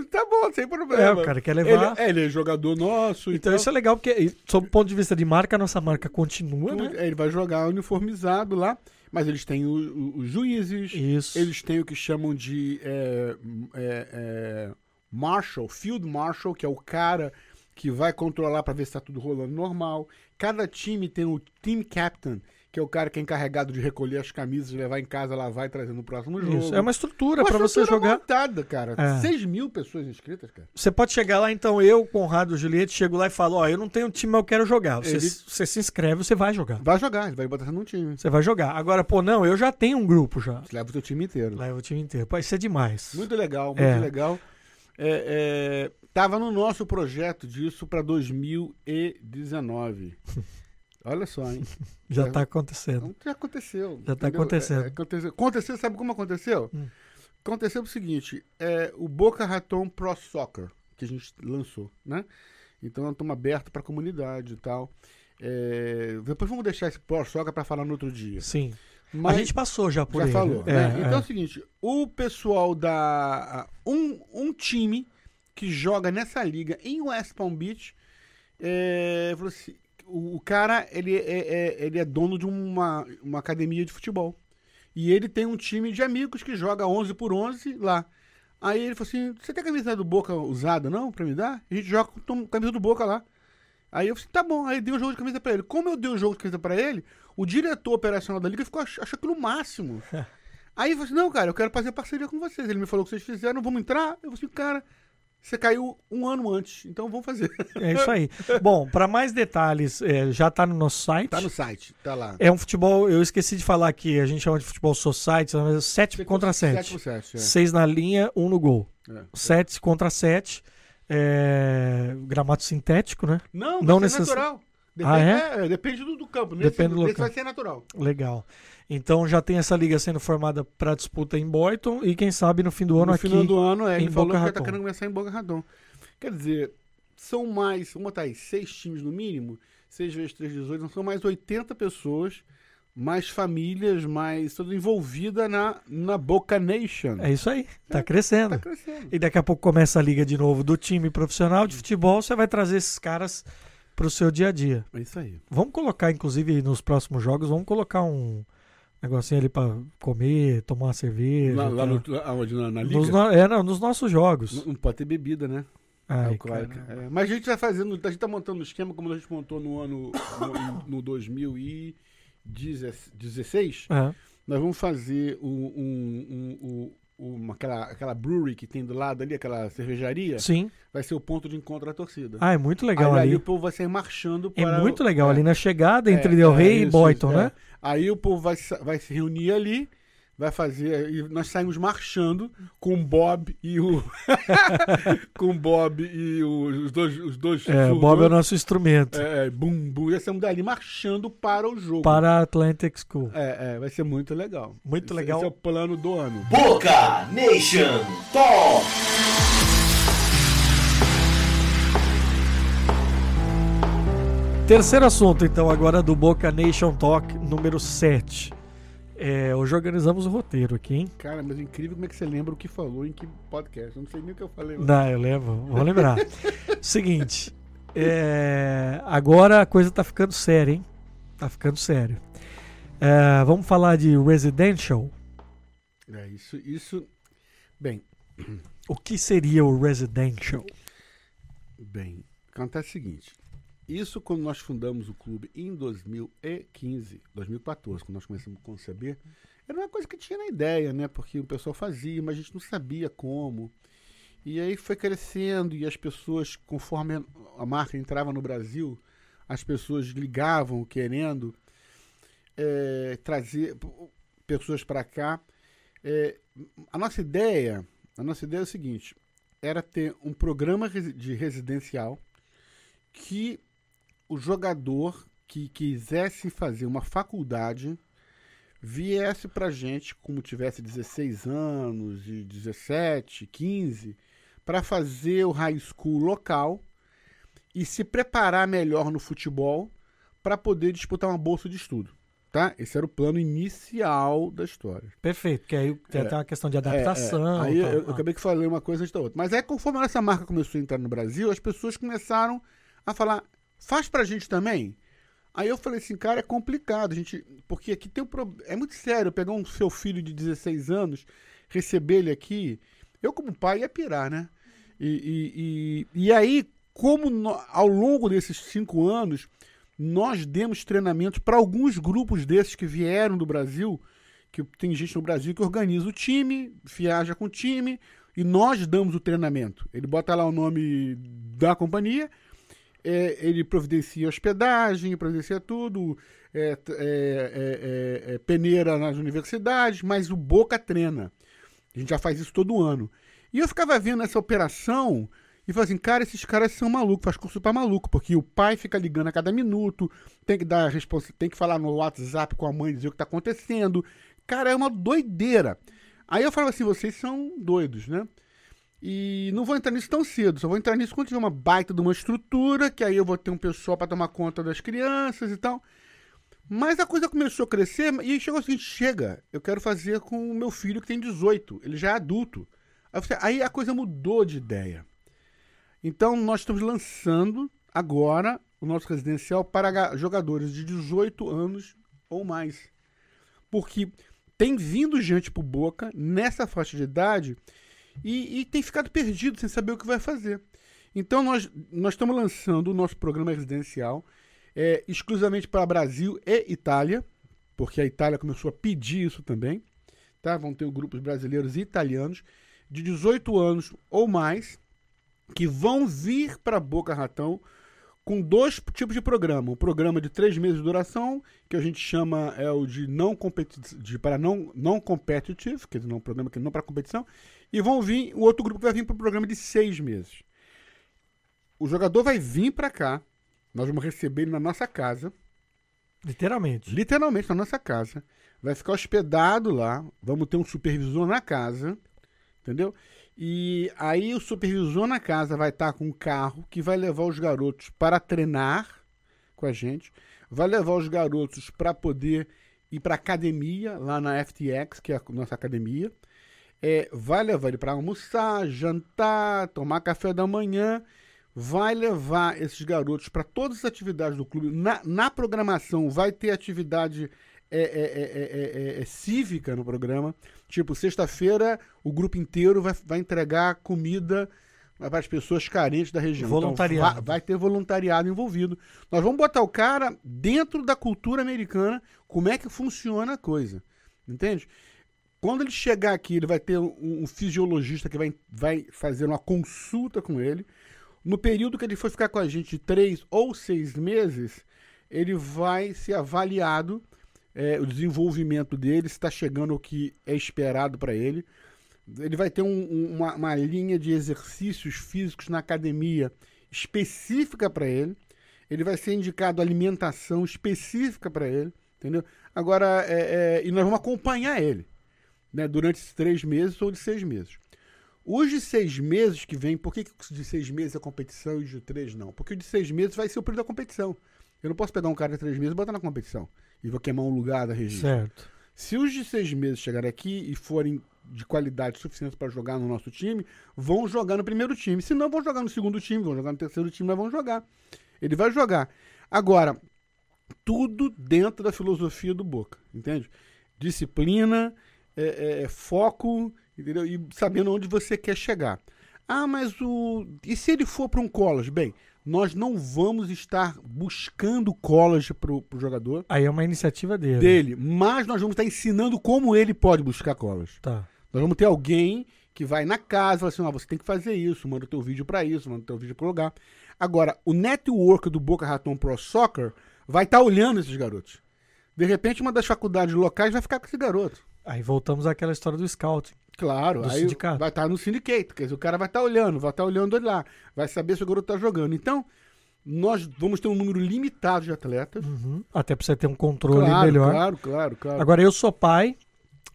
Speaker 3: Tá bom, sem problema.
Speaker 2: É, o cara quer levar.
Speaker 3: Ele, é, ele é jogador nosso.
Speaker 2: Então isso é legal, porque, sob o ponto de vista de marca, a nossa marca continua, né?
Speaker 3: É, Ele vai jogar uniformizado lá, mas eles têm os juízes,
Speaker 2: Isso.
Speaker 3: eles têm o que chamam de é, é, é, Marshal, Field Marshal, que é o cara que vai controlar para ver se está tudo rolando normal. Cada time tem o Team Captain, que é o cara que é encarregado de recolher as camisas, levar em casa, lavar e trazer no próximo jogo.
Speaker 2: Isso. É uma estrutura
Speaker 3: Uma
Speaker 2: pra você jogar.
Speaker 3: montada, cara.
Speaker 2: É.
Speaker 3: 6 mil pessoas inscritas, cara.
Speaker 2: Você pode chegar lá, então, eu, Conrado, Juliette, chego lá e falo, ó, eu não tenho time, mas eu quero jogar. Você,
Speaker 3: Ele-
Speaker 2: você se inscreve, você vai jogar.
Speaker 3: Vai jogar, ele vai botar você num time.
Speaker 2: Você vai jogar. Agora, pô, não, eu já tenho um grupo já.
Speaker 3: Você leva o seu time inteiro.
Speaker 2: Leva o time inteiro. Pô, isso é demais.
Speaker 3: Muito legal, muito
Speaker 2: É.
Speaker 3: legal. É, é, tava no nosso projeto disso para 2019. Olha só, hein?
Speaker 2: Já
Speaker 3: É.
Speaker 2: tá acontecendo.
Speaker 3: Já aconteceu.
Speaker 2: Já tá
Speaker 3: entendeu?
Speaker 2: acontecendo.
Speaker 3: É, é, aconteceu. Aconteceu, sabe como aconteceu?
Speaker 2: Hum.
Speaker 3: Aconteceu o seguinte: é, o Boca Raton Pro Soccer, que a gente lançou, né? Então nós estamos abertos para a comunidade e tal. É, depois vamos deixar esse Pro Soccer para falar no outro dia.
Speaker 2: Sim.
Speaker 3: Mas
Speaker 2: a gente passou já por
Speaker 3: já
Speaker 2: ele.
Speaker 3: falou.
Speaker 2: É,
Speaker 3: né? Então é
Speaker 2: é.
Speaker 3: o seguinte: o pessoal da. Um, um time que joga nessa liga em West Palm Beach. é, falou assim, o, cara ele é, é- ele é dono de uma, uma academia de futebol. E ele tem um time de amigos que joga 11 por 11 lá. Aí ele falou assim: Você tem camisa do Boca usada, não? Pra me dar? A gente joga com camisa do Boca lá. Aí eu falei, tá bom, aí dei um jogo de camisa pra ele. Como eu dei um jogo de camisa pra ele, o diretor operacional da liga ficou ach achou aquilo o máximo. aí eu falei assim, não, cara, eu quero fazer parceria com vocês. Ele me falou que vocês fizeram, vamos entrar? Eu falei assim, cara, você caiu um ano antes, então vamos fazer.
Speaker 2: É isso aí. Bom, para mais detalhes, é, já tá no nosso site.
Speaker 3: tá no site, tá lá.
Speaker 2: É um futebol, eu esqueci de falar aqui, a gente chama de futebol society, mas 7 contra 7.
Speaker 3: 7 por 7, é.
Speaker 2: 6 na linha, 1 um no gol.
Speaker 3: É.
Speaker 2: 7 contra 7. É... Gramado sintético, né?
Speaker 3: Não,
Speaker 2: Não necess-
Speaker 3: natural. Depende,
Speaker 2: Ah, é?
Speaker 3: é, depende do, do campo. Nesse,
Speaker 2: Depende do local.
Speaker 3: vai ser natural.
Speaker 2: Legal. Então já tem essa liga sendo formada para disputa em Boyton e quem sabe no fim do ano
Speaker 3: no
Speaker 2: aqui.
Speaker 3: final do ano, é,
Speaker 2: em
Speaker 3: ele falou
Speaker 2: Boca
Speaker 3: que já tá querendo começar em Boca Raton. Quer dizer, são mais, vamos botar aí, seis times no mínimo, 6 vezes 3, 18, não são mais 80 pessoas, mais famílias, mais tudo envolvida na, na Boca Nation.
Speaker 2: É isso aí, tá
Speaker 3: É,
Speaker 2: crescendo.
Speaker 3: Tá crescendo.
Speaker 2: E daqui a pouco começa a liga de novo do time profissional de futebol, você vai trazer esses caras pro seu dia a dia.
Speaker 3: É isso aí.
Speaker 2: Vamos colocar, inclusive, nos próximos jogos, vamos colocar um negocinho ali pra comer, tomar uma cerveja.
Speaker 3: Lá, lá
Speaker 2: tá?
Speaker 3: no, aonde, na, na liga?
Speaker 2: nos, no- é, não, nos nossos jogos.
Speaker 3: Não, pode ter bebida, né?
Speaker 2: Ai,
Speaker 3: Alcoólica.
Speaker 2: cara.
Speaker 3: É, mas a gente vai fazendo, a gente tá montando um esquema como a gente montou no ano, no, no 2016.
Speaker 2: É.
Speaker 3: Nós vamos fazer um, um- um- uma, aquela, aquela brewery que tem do lado ali, aquela cervejaria,
Speaker 2: Sim.
Speaker 3: vai ser o ponto de encontro da torcida.
Speaker 2: Ah, é muito legal
Speaker 3: aí,
Speaker 2: ali.
Speaker 3: aí o povo vai sair marchando
Speaker 2: É
Speaker 3: para...
Speaker 2: muito legal
Speaker 3: é,
Speaker 2: ali na chegada entre
Speaker 3: é,
Speaker 2: Del
Speaker 3: é,
Speaker 2: Rey e
Speaker 3: isso,
Speaker 2: Boyton, né?
Speaker 3: é. Aí o povo vai, vai se reunir ali, vai fazer. E nós saímos marchando com o Bob e o. com o Bob e o- os dois. Os dois
Speaker 2: É, o
Speaker 3: surdos.
Speaker 2: Bob é o nosso instrumento
Speaker 3: É, é, bum, bum. E saímos dali marchando para o jogo.
Speaker 2: para a Atlantic School.
Speaker 3: É, é, vai ser muito legal.
Speaker 2: Muito
Speaker 3: Esse-
Speaker 2: legal.
Speaker 3: Esse é o plano do ano.
Speaker 1: Boca Nation Talk.
Speaker 2: Terceiro assunto, então, agora do Boca Nation Talk número 7. É, hoje organizamos o roteiro aqui, hein?
Speaker 3: Cara, mas é incrível como é que você lembra o que falou em que podcast. Eu não sei nem o que eu falei.
Speaker 2: Não, eu lembro, vou lembrar. Seguinte, é, agora a coisa tá ficando séria, hein? Tá ficando sério. É, vamos falar de residential.
Speaker 3: É, isso, isso. Bem,
Speaker 2: O que seria o residential?
Speaker 3: bem. Acontece o seguinte. Isso quando nós fundamos o clube em 2015, 2014, quando nós começamos a conceber, era uma coisa que tinha na ideia, né? Porque o pessoal fazia, mas a gente não sabia como. E aí foi crescendo e as pessoas, conforme a- marca entrava no Brasil, as pessoas ligavam querendo eh, trazer pessoas para cá. Eh, a nossa ideia, a nossa ideia é o seguinte, era ter um programa de residencial que o jogador que quisesse fazer uma faculdade viesse pra gente, como tivesse 16 anos e 17, 15, para fazer o high school local e se preparar melhor no futebol para poder disputar uma bolsa de estudo. Tá? Esse era o plano inicial da história.
Speaker 2: Perfeito, porque aí tem
Speaker 3: É.
Speaker 2: até uma questão de
Speaker 3: É,
Speaker 2: adaptação.
Speaker 3: é. Aí
Speaker 2: tal.
Speaker 3: eu, eu
Speaker 2: Ah,
Speaker 3: acabei que falei uma coisa antes da outra. Mas aí, conforme essa marca começou a entrar no Brasil, as pessoas começaram a falar: faz pra gente também? Aí eu falei assim, cara, é complicado, gente, porque aqui tem um problema. É muito sério pegar um seu filho de 16 anos, receber ele aqui. Eu, como pai, ia pirar, né? E, e, e, e aí, como no- ao longo desses cinco anos, nós demos treinamentos para alguns grupos desses que vieram do Brasil, que tem gente no Brasil que organiza o time, viaja com o time, e nós damos o treinamento. Ele bota lá o nome da companhia, é, ele providencia hospedagem, providencia tudo, é, é, é, é, é, peneira nas universidades, mas o Boca treina. A gente já faz isso todo ano. E eu ficava vendo essa operação e falava assim, cara, esses caras são malucos, faz curso pra maluco, porque o pai fica ligando a cada minuto, tem que dar resposta, tem que falar no WhatsApp com a mãe, dizer o que tá acontecendo. Cara, é uma doideira. Aí eu falava assim, vocês são doidos, né? E não vou entrar nisso tão cedo, só vou entrar nisso quando tiver uma baita de uma estrutura, que aí eu vou ter um pessoal para tomar conta das crianças e tal. Mas a coisa começou a crescer e chegou seguinte: chega, eu quero fazer com o meu filho que tem 18, ele já é adulto. Aí, a coisa mudou de ideia. Então nós estamos lançando agora o nosso residencial para ga- jogadores de 18 anos ou mais. Porque tem vindo gente pro Boca nessa faixa de idade e, e tem ficado perdido sem saber o que vai fazer. Então nós, nós estamos lançando o nosso programa residencial é, exclusivamente para Brasil e Itália, porque a Itália começou a pedir isso também. Tá? Vão ter grupos brasileiros e italianos de 18 anos ou mais que vão vir para Boca Ratão com dois tipos de programa. Um programa de três meses de duração, que a gente chama é o de não de para não, não competitive, dizer, não, um programa que não para competição, e vão vir, o outro grupo vai vir para o programa de seis meses. O jogador vai vir para cá, nós vamos receber ele na nossa casa,
Speaker 2: Literalmente.
Speaker 3: literalmente na nossa casa, vai ficar hospedado lá, vamos ter um supervisor na casa, entendeu? E aí o supervisor na casa vai estar com um carro que vai levar os garotos para treinar com a gente, vai levar os garotos para poder ir para academia lá na FTX, que é a nossa academia, é, vai levar ele para almoçar, jantar, tomar café da manhã, vai levar esses garotos para todas as atividades do clube. Na, na programação vai ter atividade é, é, é, é, é, cívica no programa. Tipo, sexta-feira o grupo inteiro vai, vai entregar comida para as pessoas carentes da região.
Speaker 2: Voluntariado.
Speaker 3: Então, vai, vai ter voluntariado envolvido. Nós vamos botar o cara dentro da cultura americana, como é que funciona a coisa. Entende? Quando ele chegar aqui, ele vai ter um, um fisiologista que vai, vai fazer uma consulta com ele. No período que ele for ficar com a gente de três ou seis meses, ele vai ser avaliado é, o desenvolvimento dele, está chegando o que é esperado para ele. Ele vai ter um- um- uma, uma linha de exercícios físicos na academia específica para ele. Ele vai ser indicado alimentação específica para ele, entendeu? Agora, é, é, e nós vamos acompanhar ele né, durante esses três meses ou de seis meses. Os de seis meses que vem, por que, de seis meses é competição e os de três não? Porque o de seis meses vai ser o período da competição. Eu não posso pegar um cara de três meses e botar na competição. E vou queimar um lugar da região.
Speaker 2: Certo.
Speaker 3: Se os de seis meses chegarem aqui e forem de qualidade suficiente para jogar no nosso time, vão jogar no primeiro time. Se não, vão jogar no segundo time, vão jogar no terceiro time, mas vão jogar. Ele vai jogar. Agora, tudo dentro da filosofia do Boca, entende? Disciplina, é, é, foco, entendeu? E sabendo onde você quer chegar. Ah, mas o. E se ele for para um college? Bem, nós não vamos estar buscando college para o jogador
Speaker 2: Aí é uma iniciativa dele.
Speaker 3: dele, mas nós vamos estar ensinando como ele pode buscar college.
Speaker 2: Tá.
Speaker 3: Nós vamos ter alguém que vai na casa e fala assim: ó, você tem que fazer isso, manda o teu vídeo para isso, manda o teu vídeo para lugar. Agora, o network do Boca Raton Pro Soccer vai estar olhando esses garotos. De repente, uma das faculdades locais vai ficar com esse garoto.
Speaker 2: Aí voltamos àquela história do scouting.
Speaker 3: Claro,
Speaker 2: Do
Speaker 3: aí
Speaker 2: sindicato.
Speaker 3: vai estar no sindicato, quer dizer, o cara vai estar olhando, vai estar olhando ele lá, vai saber se o garoto está jogando. Então, nós vamos ter um número limitado de atletas.
Speaker 2: Uhum. Até pra você ter um controle
Speaker 3: Claro,
Speaker 2: melhor.
Speaker 3: claro, claro, claro.
Speaker 2: Agora eu sou pai,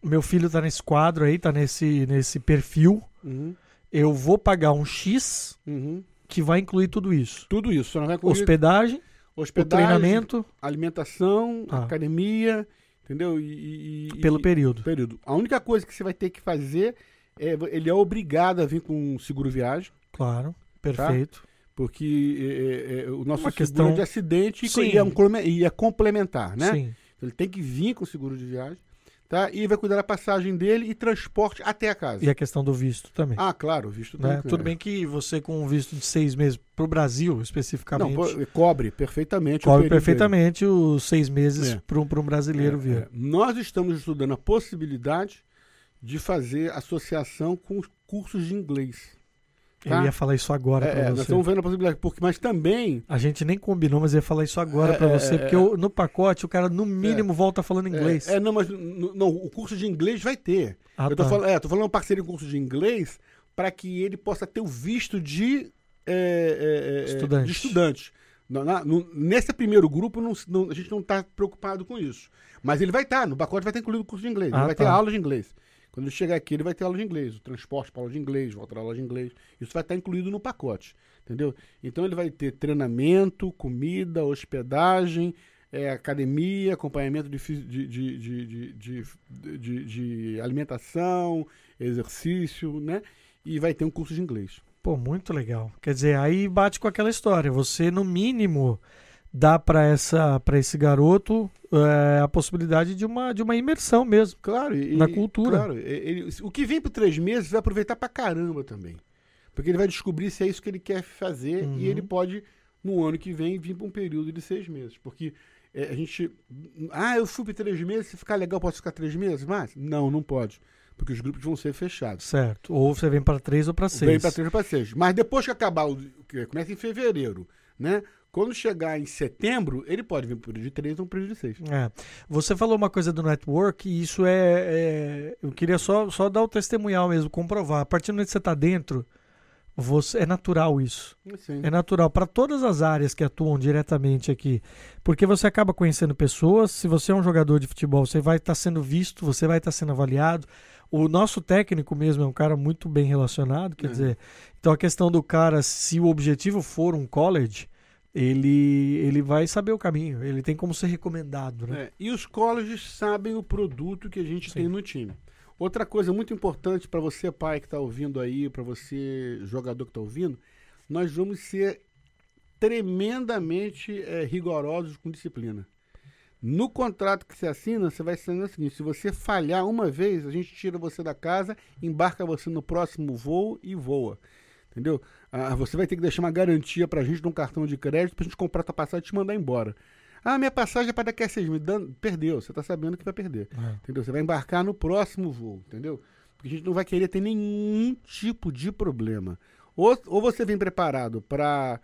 Speaker 2: meu filho tá nesse quadro aí, tá nesse, nesse perfil.
Speaker 3: Uhum,
Speaker 2: Eu vou pagar um X
Speaker 3: uhum.
Speaker 2: que vai incluir tudo isso.
Speaker 3: Tudo isso, incluir
Speaker 2: Hospedagem, o
Speaker 3: hospedagem,
Speaker 2: treinamento
Speaker 3: alimentação,
Speaker 2: Ah.
Speaker 3: academia, entendeu? E, e-
Speaker 2: pelo
Speaker 3: e-
Speaker 2: período.
Speaker 3: período. A única coisa que você vai ter que fazer é ele é obrigado a vir com um seguro viagem,
Speaker 2: Claro, perfeito.
Speaker 3: porque é, é, é, o nosso
Speaker 2: Uma
Speaker 3: seguro
Speaker 2: questão-
Speaker 3: é de acidente e é, um, e é complementar, né?
Speaker 2: Sim.
Speaker 3: Ele tem que vir com seguro de viagem, tá? E vai cuidar da passagem dele e transporte até a casa.
Speaker 2: E a questão do visto também.
Speaker 3: Ah, claro, visto
Speaker 2: né?
Speaker 3: tem-
Speaker 2: Tudo bem que você com um visto de seis meses pro Brasil, especificamente,
Speaker 3: Não, cobre perfeitamente. o
Speaker 2: cobre
Speaker 3: período dele.
Speaker 2: perfeitamente os seis meses
Speaker 3: É.
Speaker 2: para um, um brasileiro
Speaker 3: É,
Speaker 2: vir.
Speaker 3: é. Nós estamos estudando a possibilidade de fazer associação com os cursos de inglês. Tá?
Speaker 2: Eu ia falar isso agora
Speaker 3: É,
Speaker 2: pra
Speaker 3: é, nós
Speaker 2: você.
Speaker 3: estamos vendo a possibilidade, porque, mas também.
Speaker 2: A gente nem combinou, mas eu ia falar isso agora
Speaker 3: É,
Speaker 2: pra
Speaker 3: é,
Speaker 2: você,
Speaker 3: é,
Speaker 2: porque
Speaker 3: é.
Speaker 2: eu- no pacote o cara no mínimo volta falando inglês.
Speaker 3: É, é, não, mas não, o curso de inglês vai ter.
Speaker 2: Ah,
Speaker 3: eu tô
Speaker 2: tá.
Speaker 3: falando, é, tô falando parceiro em curso de inglês para que ele possa ter o visto de, é, é, é,
Speaker 2: Estudante.
Speaker 3: de estudante. Na- na- no- nesse primeiro grupo, não- não- a gente não está preocupado com isso. Mas ele vai estar, no pacote vai estar incluído o curso de inglês.
Speaker 2: Ah,
Speaker 3: ele vai ter
Speaker 2: tá.
Speaker 3: aula de inglês. Quando ele chegar aqui, ele vai ter aula de inglês. O transporte para aula de inglês, volta aula de inglês. Isso vai estar incluído no pacote. Entendeu? Então ele vai ter treinamento, comida, hospedagem, é, academia, acompanhamento de, de- de- de alimentação, exercício, né? E vai ter um curso de inglês.
Speaker 2: Pô, muito legal. Quer dizer, aí bate com aquela história. Você, no mínimo, dá pra essa para esse garoto é, a possibilidade de uma, de uma imersão mesmo.
Speaker 3: Claro, e,
Speaker 2: Na cultura.
Speaker 3: Claro, ele- o que vem por três meses vai aproveitar pra caramba também. Porque ele vai descobrir se é isso que ele quer fazer
Speaker 2: Uhum.
Speaker 3: e ele pode, no ano que vem, vir para um período de seis meses. Porque é, a gente. Ah, eu fui por três meses, se ficar legal, posso ficar três meses? Mas? Não, não pode. Porque os grupos vão ser fechados.
Speaker 2: Certo. Ou você vem pra três ou pra seis.
Speaker 3: Vem para três ou para seis. Mas depois que acabar, o, que começa em fevereiro, né? Quando chegar em setembro, ele pode vir para um período de três ou um período de seis.
Speaker 2: É. Você falou uma coisa do network e isso é. é- eu queria só, só dar o testemunhal mesmo, comprovar. A partir do momento que você está dentro, você, é natural isso.
Speaker 3: Assim.
Speaker 2: É natural para todas as áreas que atuam diretamente aqui. Porque você acaba conhecendo pessoas. Se você é um jogador de futebol, você vai estar sendo visto, você vai estar sendo avaliado. O nosso técnico mesmo é um cara muito bem relacionado. Quer
Speaker 3: É.
Speaker 2: dizer, então a questão do cara, se o objetivo for um college, ele, ele vai saber o caminho. Ele tem como ser recomendado. Né?
Speaker 3: É, e os colleges sabem o produto que a gente
Speaker 2: Sim.
Speaker 3: tem no time. Outra coisa muito importante para você, pai que está ouvindo aí, para você, jogador que está ouvindo, nós vamos ser tremendamente é, rigorosos com disciplina. No contrato que você assina, você vai assinar o seguinte: se você falhar uma vez, a gente tira você da casa, embarca você no próximo voo e voa. Entendeu? Ah, você vai ter que deixar uma garantia pra gente de um cartão de crédito pra gente comprar tua passagem e te mandar embora. Ah, minha passagem é para daqui a seis meses. Perdeu, você tá sabendo que vai perder.
Speaker 2: É.
Speaker 3: Entendeu? Você vai embarcar no próximo voo, entendeu? Porque a gente não vai querer ter nenhum tipo de problema. Ou, ou você vem preparado para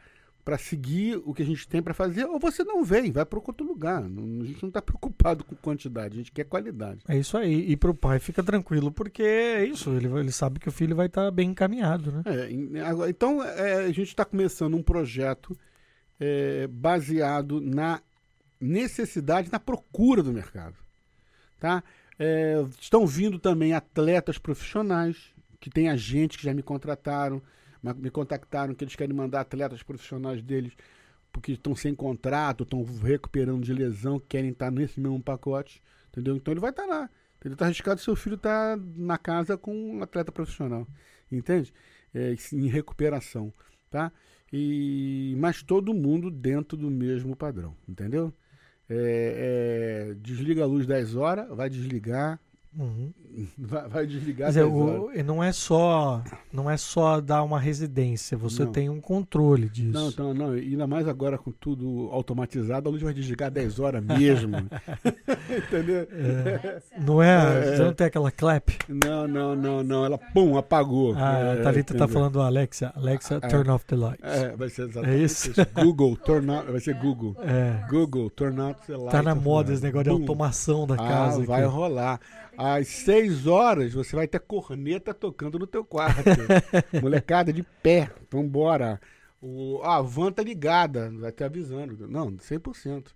Speaker 3: para seguir o que a gente tem para fazer, ou você não vem, vai para outro lugar. Não- a gente não está preocupado com quantidade, a gente quer qualidade.
Speaker 2: É isso aí. E pro pai fica tranquilo, porque é isso. Ele, ele sabe que o filho vai estar bem encaminhado, né?
Speaker 3: É, então, é, a gente está começando um projeto é, baseado na necessidade, na procura do mercado. Tá? É, estão vindo também atletas profissionais, que tem agentes que já me contrataram, me contactaram que eles querem mandar atletas profissionais deles porque estão sem contrato, estão recuperando de lesão, querem estar nesse mesmo pacote, entendeu? Então ele vai estar lá. Ele está arriscado seu filho estar na casa com um atleta profissional, entende? É, em recuperação, tá? E, mas todo mundo dentro do mesmo padrão, entendeu? É, é, desliga a luz 10 horas, vai desligar,
Speaker 2: Uhum.
Speaker 3: vai, vai desligar
Speaker 2: dizer,
Speaker 3: 10 horas.
Speaker 2: o, e não é só não é só dar uma residência, você
Speaker 3: Não.
Speaker 2: tem um controle disso.
Speaker 3: Não, não, e ainda mais agora com tudo automatizado, a luz vai desligar 10 horas mesmo. Entendeu?
Speaker 2: Não é,
Speaker 3: É.
Speaker 2: Você não tem aquela clap?
Speaker 3: Não, não, não, não. Ela, pum, apagou.
Speaker 2: Ah,
Speaker 3: É,
Speaker 2: a Thalita tá
Speaker 3: entendeu?
Speaker 2: falando Alexa. Alexa, turn off the lights.
Speaker 3: É, vai ser exatamente
Speaker 2: É isso?
Speaker 3: Google, turn out, vai ser Google.
Speaker 2: É.
Speaker 3: Google, turn out the lights.
Speaker 2: Tá na moda esse negócio de automação da
Speaker 3: Ah,
Speaker 2: casa.
Speaker 3: vai
Speaker 2: aqui.
Speaker 3: rolar. Às 6 horas você vai ter corneta tocando no teu quarto. Molecada de pé, vambora. O, a van tá ligada, vai te avisando. Não, 100%.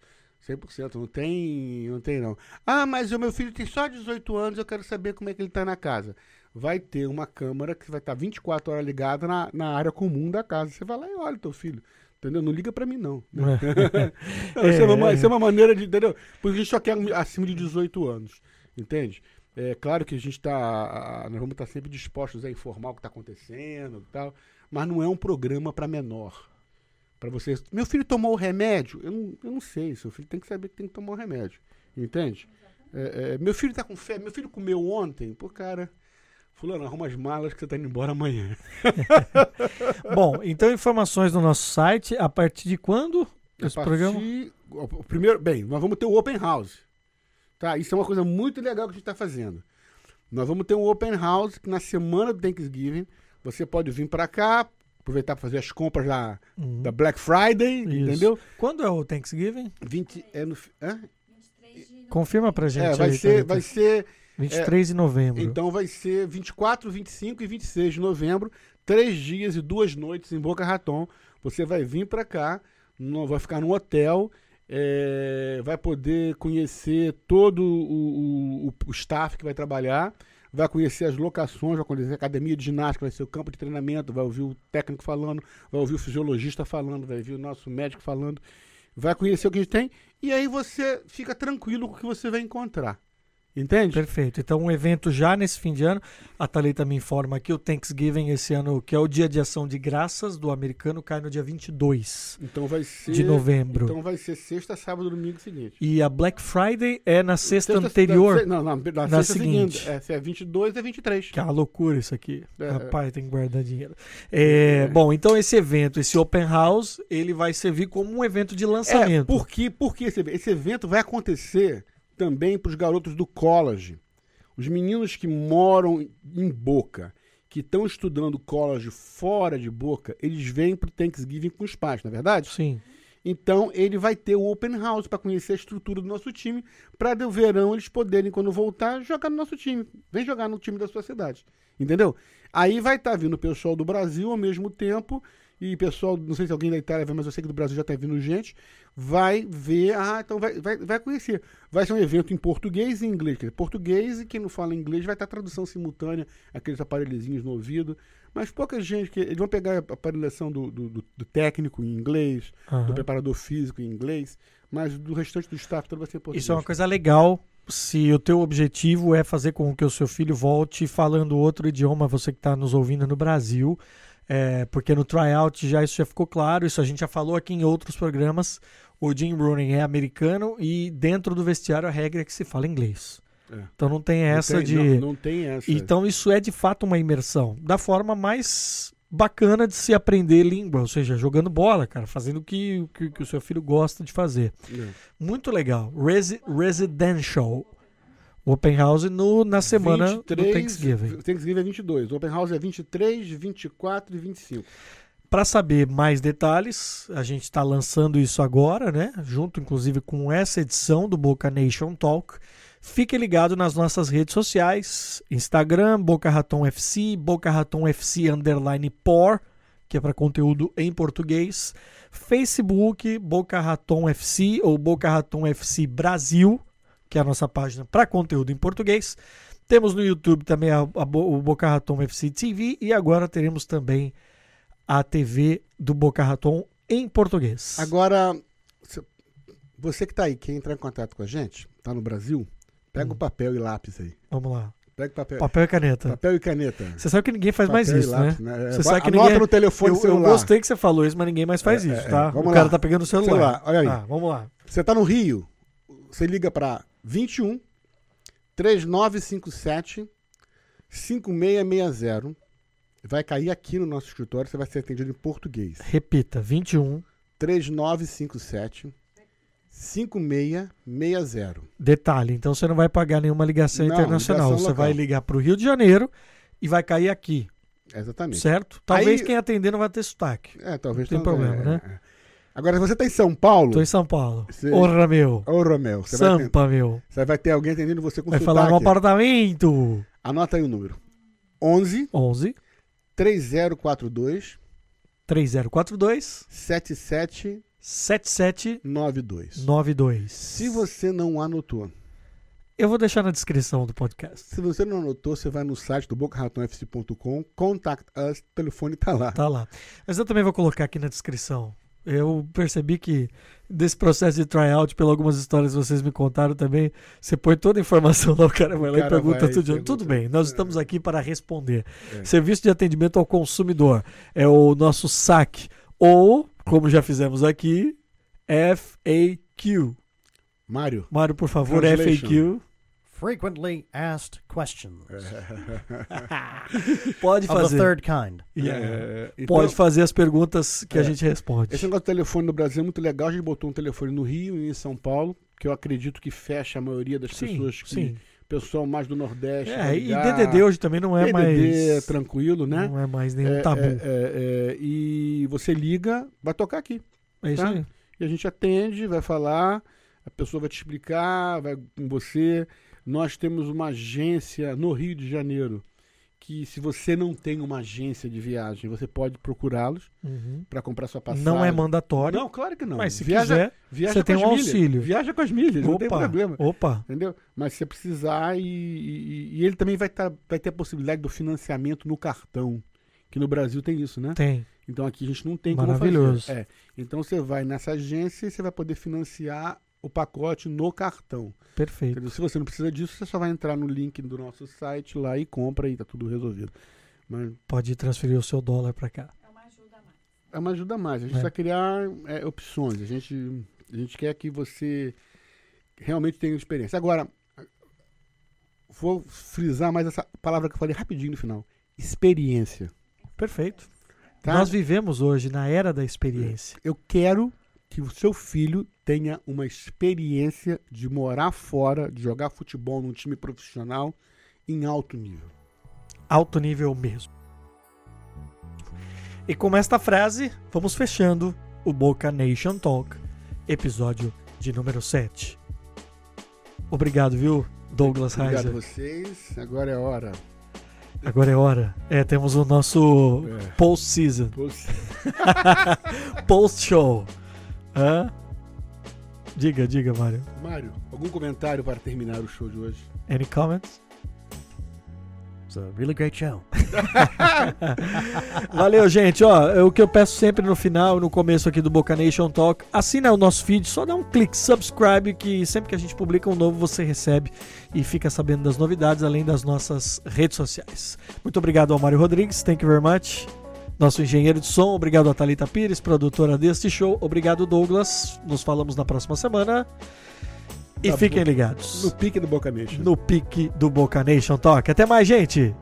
Speaker 3: 100%, não tem, não tem não. Ah, mas o meu filho tem só 18 anos, eu quero saber como é que ele tá na casa. Vai ter uma câmera que vai estar 24 horas ligada na, na área comum da casa. Você vai lá e olha o teu filho. Entendeu? Não liga pra mim, não. Não, isso, é uma, isso é uma maneira de. Entendeu? Porque a gente só quer acima de 18 anos. Entende? É claro que a gente está. Nós vamos estar sempre dispostos a informar o que está acontecendo e tal. Mas não é um programa para menor. Para vocês. Meu filho tomou o remédio? Eu não, eu não sei. Seu filho tem que saber que tem que tomar o remédio. Entende? É, é, meu filho está com fé. Meu filho comeu ontem. Pô, cara. Fulano, arruma as malas que você está indo embora amanhã.
Speaker 2: Bom, então informações no nosso site. A partir de quando esse
Speaker 3: A
Speaker 2: programa?
Speaker 3: partir- o primeiro, bem, nós vamos ter o Open House. Tá? Isso é uma coisa muito legal que a gente está fazendo. Nós vamos ter um Open House que na semana do Thanksgiving você pode vir para cá, aproveitar para fazer as compras da,
Speaker 2: Uhum.
Speaker 3: da Black Friday,
Speaker 2: Isso.
Speaker 3: entendeu?
Speaker 2: Quando é o Thanksgiving?
Speaker 3: 20 é no, hã?
Speaker 2: Confirma pra gente.
Speaker 3: É, vai
Speaker 2: aí,
Speaker 3: ser,
Speaker 2: Thalita.
Speaker 3: vai ser
Speaker 2: 23 de novembro.
Speaker 3: Então vai ser 24, 25 e 26 de novembro, três dias e duas noites em Boca Raton. Você vai vir para cá, não vai ficar no hotel, é, vai poder conhecer todo o, o- o staff que vai trabalhar, vai conhecer as locações, vai conhecer a academia de ginástica, vai ser o campo de treinamento, vai ouvir o técnico falando, vai ouvir o fisiologista falando, vai ouvir o nosso médico falando, vai conhecer o que a gente tem e aí você fica tranquilo com o que você vai encontrar. Entende?
Speaker 2: Perfeito. Então, um evento já nesse fim de ano. A Thalita me informa que o Thanksgiving esse ano, que é o dia de ação de graças do americano, cai no dia 22
Speaker 3: Então vai ser.
Speaker 2: de novembro.
Speaker 3: Então vai ser sexta, sábado, domingo seguinte.
Speaker 2: E a Black Friday é na sexta,
Speaker 3: Sexta-
Speaker 2: anterior.
Speaker 3: se- Não, não, na,
Speaker 2: na
Speaker 3: sexta
Speaker 2: seguinte.
Speaker 3: seguinte. É, se é 22, é 23.
Speaker 2: Que é uma loucura isso aqui.
Speaker 3: É.
Speaker 2: Rapaz, tem que guardar dinheiro. É, Bom, então esse evento, esse Open House, ele vai servir como um evento de
Speaker 3: É,
Speaker 2: lançamento.
Speaker 3: porque, porque esse, esse evento vai acontecer também para os garotos do college. Os meninos que moram em Boca, que estão estudando college fora de Boca, eles vêm para o Thanksgiving com os pais, não é verdade?
Speaker 2: Sim.
Speaker 3: Então ele vai ter o open house para conhecer a estrutura do nosso time, para no verão eles poderem, quando voltar, jogar no nosso time. Vem jogar no time da sua cidade. Entendeu? Aí vai estar vindo o pessoal do Brasil ao mesmo tempo. E pessoal, não sei se alguém da Itália vai, mas eu sei que do Brasil já está vindo gente. Vai ver, ah, então vai, vai, vai conhecer. Vai ser um evento em português e inglês. Quer dizer, português e quem não fala inglês vai estar tradução simultânea, aqueles aparelhozinhos no ouvido. Mas pouca gente, que eles vão pegar a aparelhação do, do, do- do técnico em inglês, do
Speaker 2: Aham.
Speaker 3: preparador físico em inglês, mas do restante do staff todo vai ser em português.
Speaker 2: Isso é uma coisa legal. Se o teu objetivo é fazer com que o seu filho volte falando outro idioma, você que está nos ouvindo no Brasil, é, porque no tryout já isso já ficou claro, isso a gente já falou aqui em outros programas. O Jim Rooney é americano e dentro do vestiário a regra é que se fala inglês.
Speaker 3: É.
Speaker 2: Então não tem
Speaker 3: Não
Speaker 2: essa
Speaker 3: tem-
Speaker 2: de.
Speaker 3: Não, não tem essa.
Speaker 2: Então isso é de fato uma imersão da forma mais bacana de se aprender língua, ou seja, jogando bola, cara, fazendo o que, o que, que o seu filho gosta de fazer.
Speaker 3: É.
Speaker 2: Muito legal. Resi Residential. Open House no, na semana do Thanksgiving.
Speaker 3: Thanksgiving é 22. O Open House é 23, 24 e 25.
Speaker 2: para saber mais detalhes, a gente está lançando isso agora, né? Junto, inclusive, com essa edição do Boca Nation Talk. Fique ligado nas nossas redes sociais: Instagram, Boca Raton FC, Boca Raton FC Underline Por, que é para conteúdo em português. Facebook, Boca Raton FC ou Boca Raton FC Brasil, que é a nossa página para conteúdo em português. Temos no YouTube também a, a, o Boca Raton FC TV e agora teremos também a TV do Boca Raton em português.
Speaker 3: Agora, você que está aí, quer entrar em contato com a gente, está no Brasil, pega hum. o papel e lápis aí.
Speaker 2: Vamos lá.
Speaker 3: Pega papel.
Speaker 2: Papel e caneta.
Speaker 3: Papel e caneta.
Speaker 2: Você sabe que ninguém faz
Speaker 3: papel
Speaker 2: mais isso,
Speaker 3: lápis,
Speaker 2: né?
Speaker 3: né?
Speaker 2: Você sabe que ninguém...
Speaker 3: no telefone
Speaker 2: eu,
Speaker 3: celular.
Speaker 2: Eu gostei que você falou isso, mas ninguém mais faz
Speaker 3: é,
Speaker 2: isso,
Speaker 3: é,
Speaker 2: tá? O
Speaker 3: lá.
Speaker 2: cara tá pegando o celular.
Speaker 3: celular. Olha aí.
Speaker 2: Ah, vamos lá.
Speaker 3: Você está no Rio, você liga para 21 3957 5660. Vai cair aqui no nosso escritório, você vai ser atendido em português.
Speaker 2: Repita, 21
Speaker 3: 3957 5660.
Speaker 2: Detalhe, então você não vai pagar nenhuma ligação
Speaker 3: Não,
Speaker 2: internacional.
Speaker 3: ligação
Speaker 2: você vai ligar para o Rio de Janeiro e vai cair aqui,
Speaker 3: Exatamente.
Speaker 2: certo? Talvez
Speaker 3: Aí-
Speaker 2: quem atender não vai ter sotaque.
Speaker 3: É, talvez
Speaker 2: Tem
Speaker 3: não-
Speaker 2: problema,
Speaker 3: é,
Speaker 2: né?
Speaker 3: é. Agora, se você está em São Paulo,
Speaker 2: Tô em São Paulo.
Speaker 3: Você-
Speaker 2: Porra, meu.
Speaker 3: ô Romel, você vai, ter,
Speaker 2: Sampa, meu.
Speaker 3: você vai ter alguém atendendo você com
Speaker 2: Vai falar no apartamento.
Speaker 3: Anota aí o número. 11
Speaker 2: 11
Speaker 3: 3042
Speaker 2: 3042
Speaker 3: 7792.
Speaker 2: 7792.
Speaker 3: Se você não anotou,
Speaker 2: Eu vou deixar na descrição do podcast.
Speaker 3: se você não anotou, você vai no site do bocarratonfc.com, contact us, o telefone tá lá.
Speaker 2: Tá lá. Mas eu também vou colocar aqui na descrição. Eu percebi que desse processo de tryout, pelas algumas histórias que vocês me contaram também, você põe toda a informação lá, o cara vai lá e
Speaker 3: cara
Speaker 2: pergunta
Speaker 3: e
Speaker 2: tudo. de-
Speaker 3: pergunta.
Speaker 2: Tudo bem, nós
Speaker 3: É.
Speaker 2: estamos aqui para responder.
Speaker 3: É.
Speaker 2: Serviço de atendimento ao consumidor é o nosso saque. Ou, como já fizemos aqui, FAQ.
Speaker 3: Mário.
Speaker 2: Mário, por favor. FAQ.
Speaker 4: Frequently asked questions
Speaker 2: Pode
Speaker 4: of the
Speaker 2: fazer.
Speaker 4: third kind.
Speaker 2: Yeah.
Speaker 3: É, então,
Speaker 2: Pode fazer as perguntas que a
Speaker 3: É.
Speaker 2: gente responde.
Speaker 3: Esse negócio de telefone no Brasil é muito legal. A gente botou um telefone no Rio e em São Paulo, que eu acredito que fecha a maioria das
Speaker 2: Sim,
Speaker 3: pessoas que
Speaker 2: sim.
Speaker 3: pessoal mais do Nordeste.
Speaker 2: É, e. DDD hoje também não é
Speaker 3: DDD
Speaker 2: mais.
Speaker 3: é tranquilo, né?
Speaker 2: Não é mais nenhum
Speaker 3: É,
Speaker 2: tabu.
Speaker 3: é, é, é, e você liga, vai tocar aqui.
Speaker 2: É isso
Speaker 3: tá?
Speaker 2: aí.
Speaker 3: E a gente atende, vai falar, a pessoa vai te explicar, vai com você. Nós temos uma agência no Rio de Janeiro que se você não tem uma agência de viagem, você pode procurá-los
Speaker 2: Uhum.
Speaker 3: para comprar sua passagem.
Speaker 2: Não é mandatório,
Speaker 3: Não, claro que não.
Speaker 2: mas se
Speaker 3: viaja,
Speaker 2: quiser,
Speaker 3: viaja
Speaker 2: você tem um
Speaker 3: milhas.
Speaker 2: auxílio.
Speaker 3: Viaja com as milhas, não tem
Speaker 2: opa,
Speaker 3: problema.
Speaker 2: opa.
Speaker 3: Entendeu? Mas se você precisar, e, e- e ele também vai, tá, vai ter a possibilidade do financiamento no cartão. Que no Brasil tem isso, né?
Speaker 2: Tem.
Speaker 3: Então aqui a gente não tem como
Speaker 2: Maravilhoso.
Speaker 3: fazer. É. Então você vai nessa agência e você vai poder financiar o pacote no cartão.
Speaker 2: Perfeito.
Speaker 3: Entendeu? Se você não precisa disso, você só vai entrar no link do nosso site lá e compra e tá tudo resolvido. Mas
Speaker 2: Pode transferir o seu dólar para cá.
Speaker 3: é uma ajuda a mais. A gente
Speaker 2: É.
Speaker 3: vai criar é, opções. A gente, a gente quer que você realmente tenha experiência. Agora, vou frisar mais essa palavra que eu falei rapidinho no final. Experiência.
Speaker 2: Perfeito.
Speaker 3: Tá?
Speaker 2: Nós vivemos hoje na era da experiência.
Speaker 3: Eu quero que o seu filho tenha uma experiência de morar fora, de jogar futebol num time profissional em alto nível.
Speaker 2: Alto nível mesmo. E com esta frase, vamos fechando o Boca Nation Talk, episódio de número 7. Obrigado, viu, Douglas
Speaker 3: Obrigado a vocês. Agora é hora.
Speaker 2: Agora é hora. É, temos o nosso
Speaker 3: É.
Speaker 2: post-season, post-show. Hã? Diga, diga, Mário.
Speaker 3: Mário, algum comentário para terminar o show de hoje?
Speaker 2: Any comments?
Speaker 4: It's a really great show.
Speaker 2: Valeu, gente. Ó, é o que eu peço sempre no final e no começo aqui do Boca Nation Talk, assina o nosso feed, só dá um clique, subscribe, que sempre que a gente publica um novo você recebe e fica sabendo das novidades, além das nossas redes sociais. Muito obrigado ao Mário Rodrigues, thank you very much. Nosso engenheiro de som, obrigado a Thalita Pires, produtora deste show. Obrigado, Douglas. Nos falamos na próxima semana. E
Speaker 3: Tá
Speaker 2: fiquem ligados
Speaker 3: No pique do Boca Nation.
Speaker 2: no pique do Boca Nation Talk. Até mais, gente!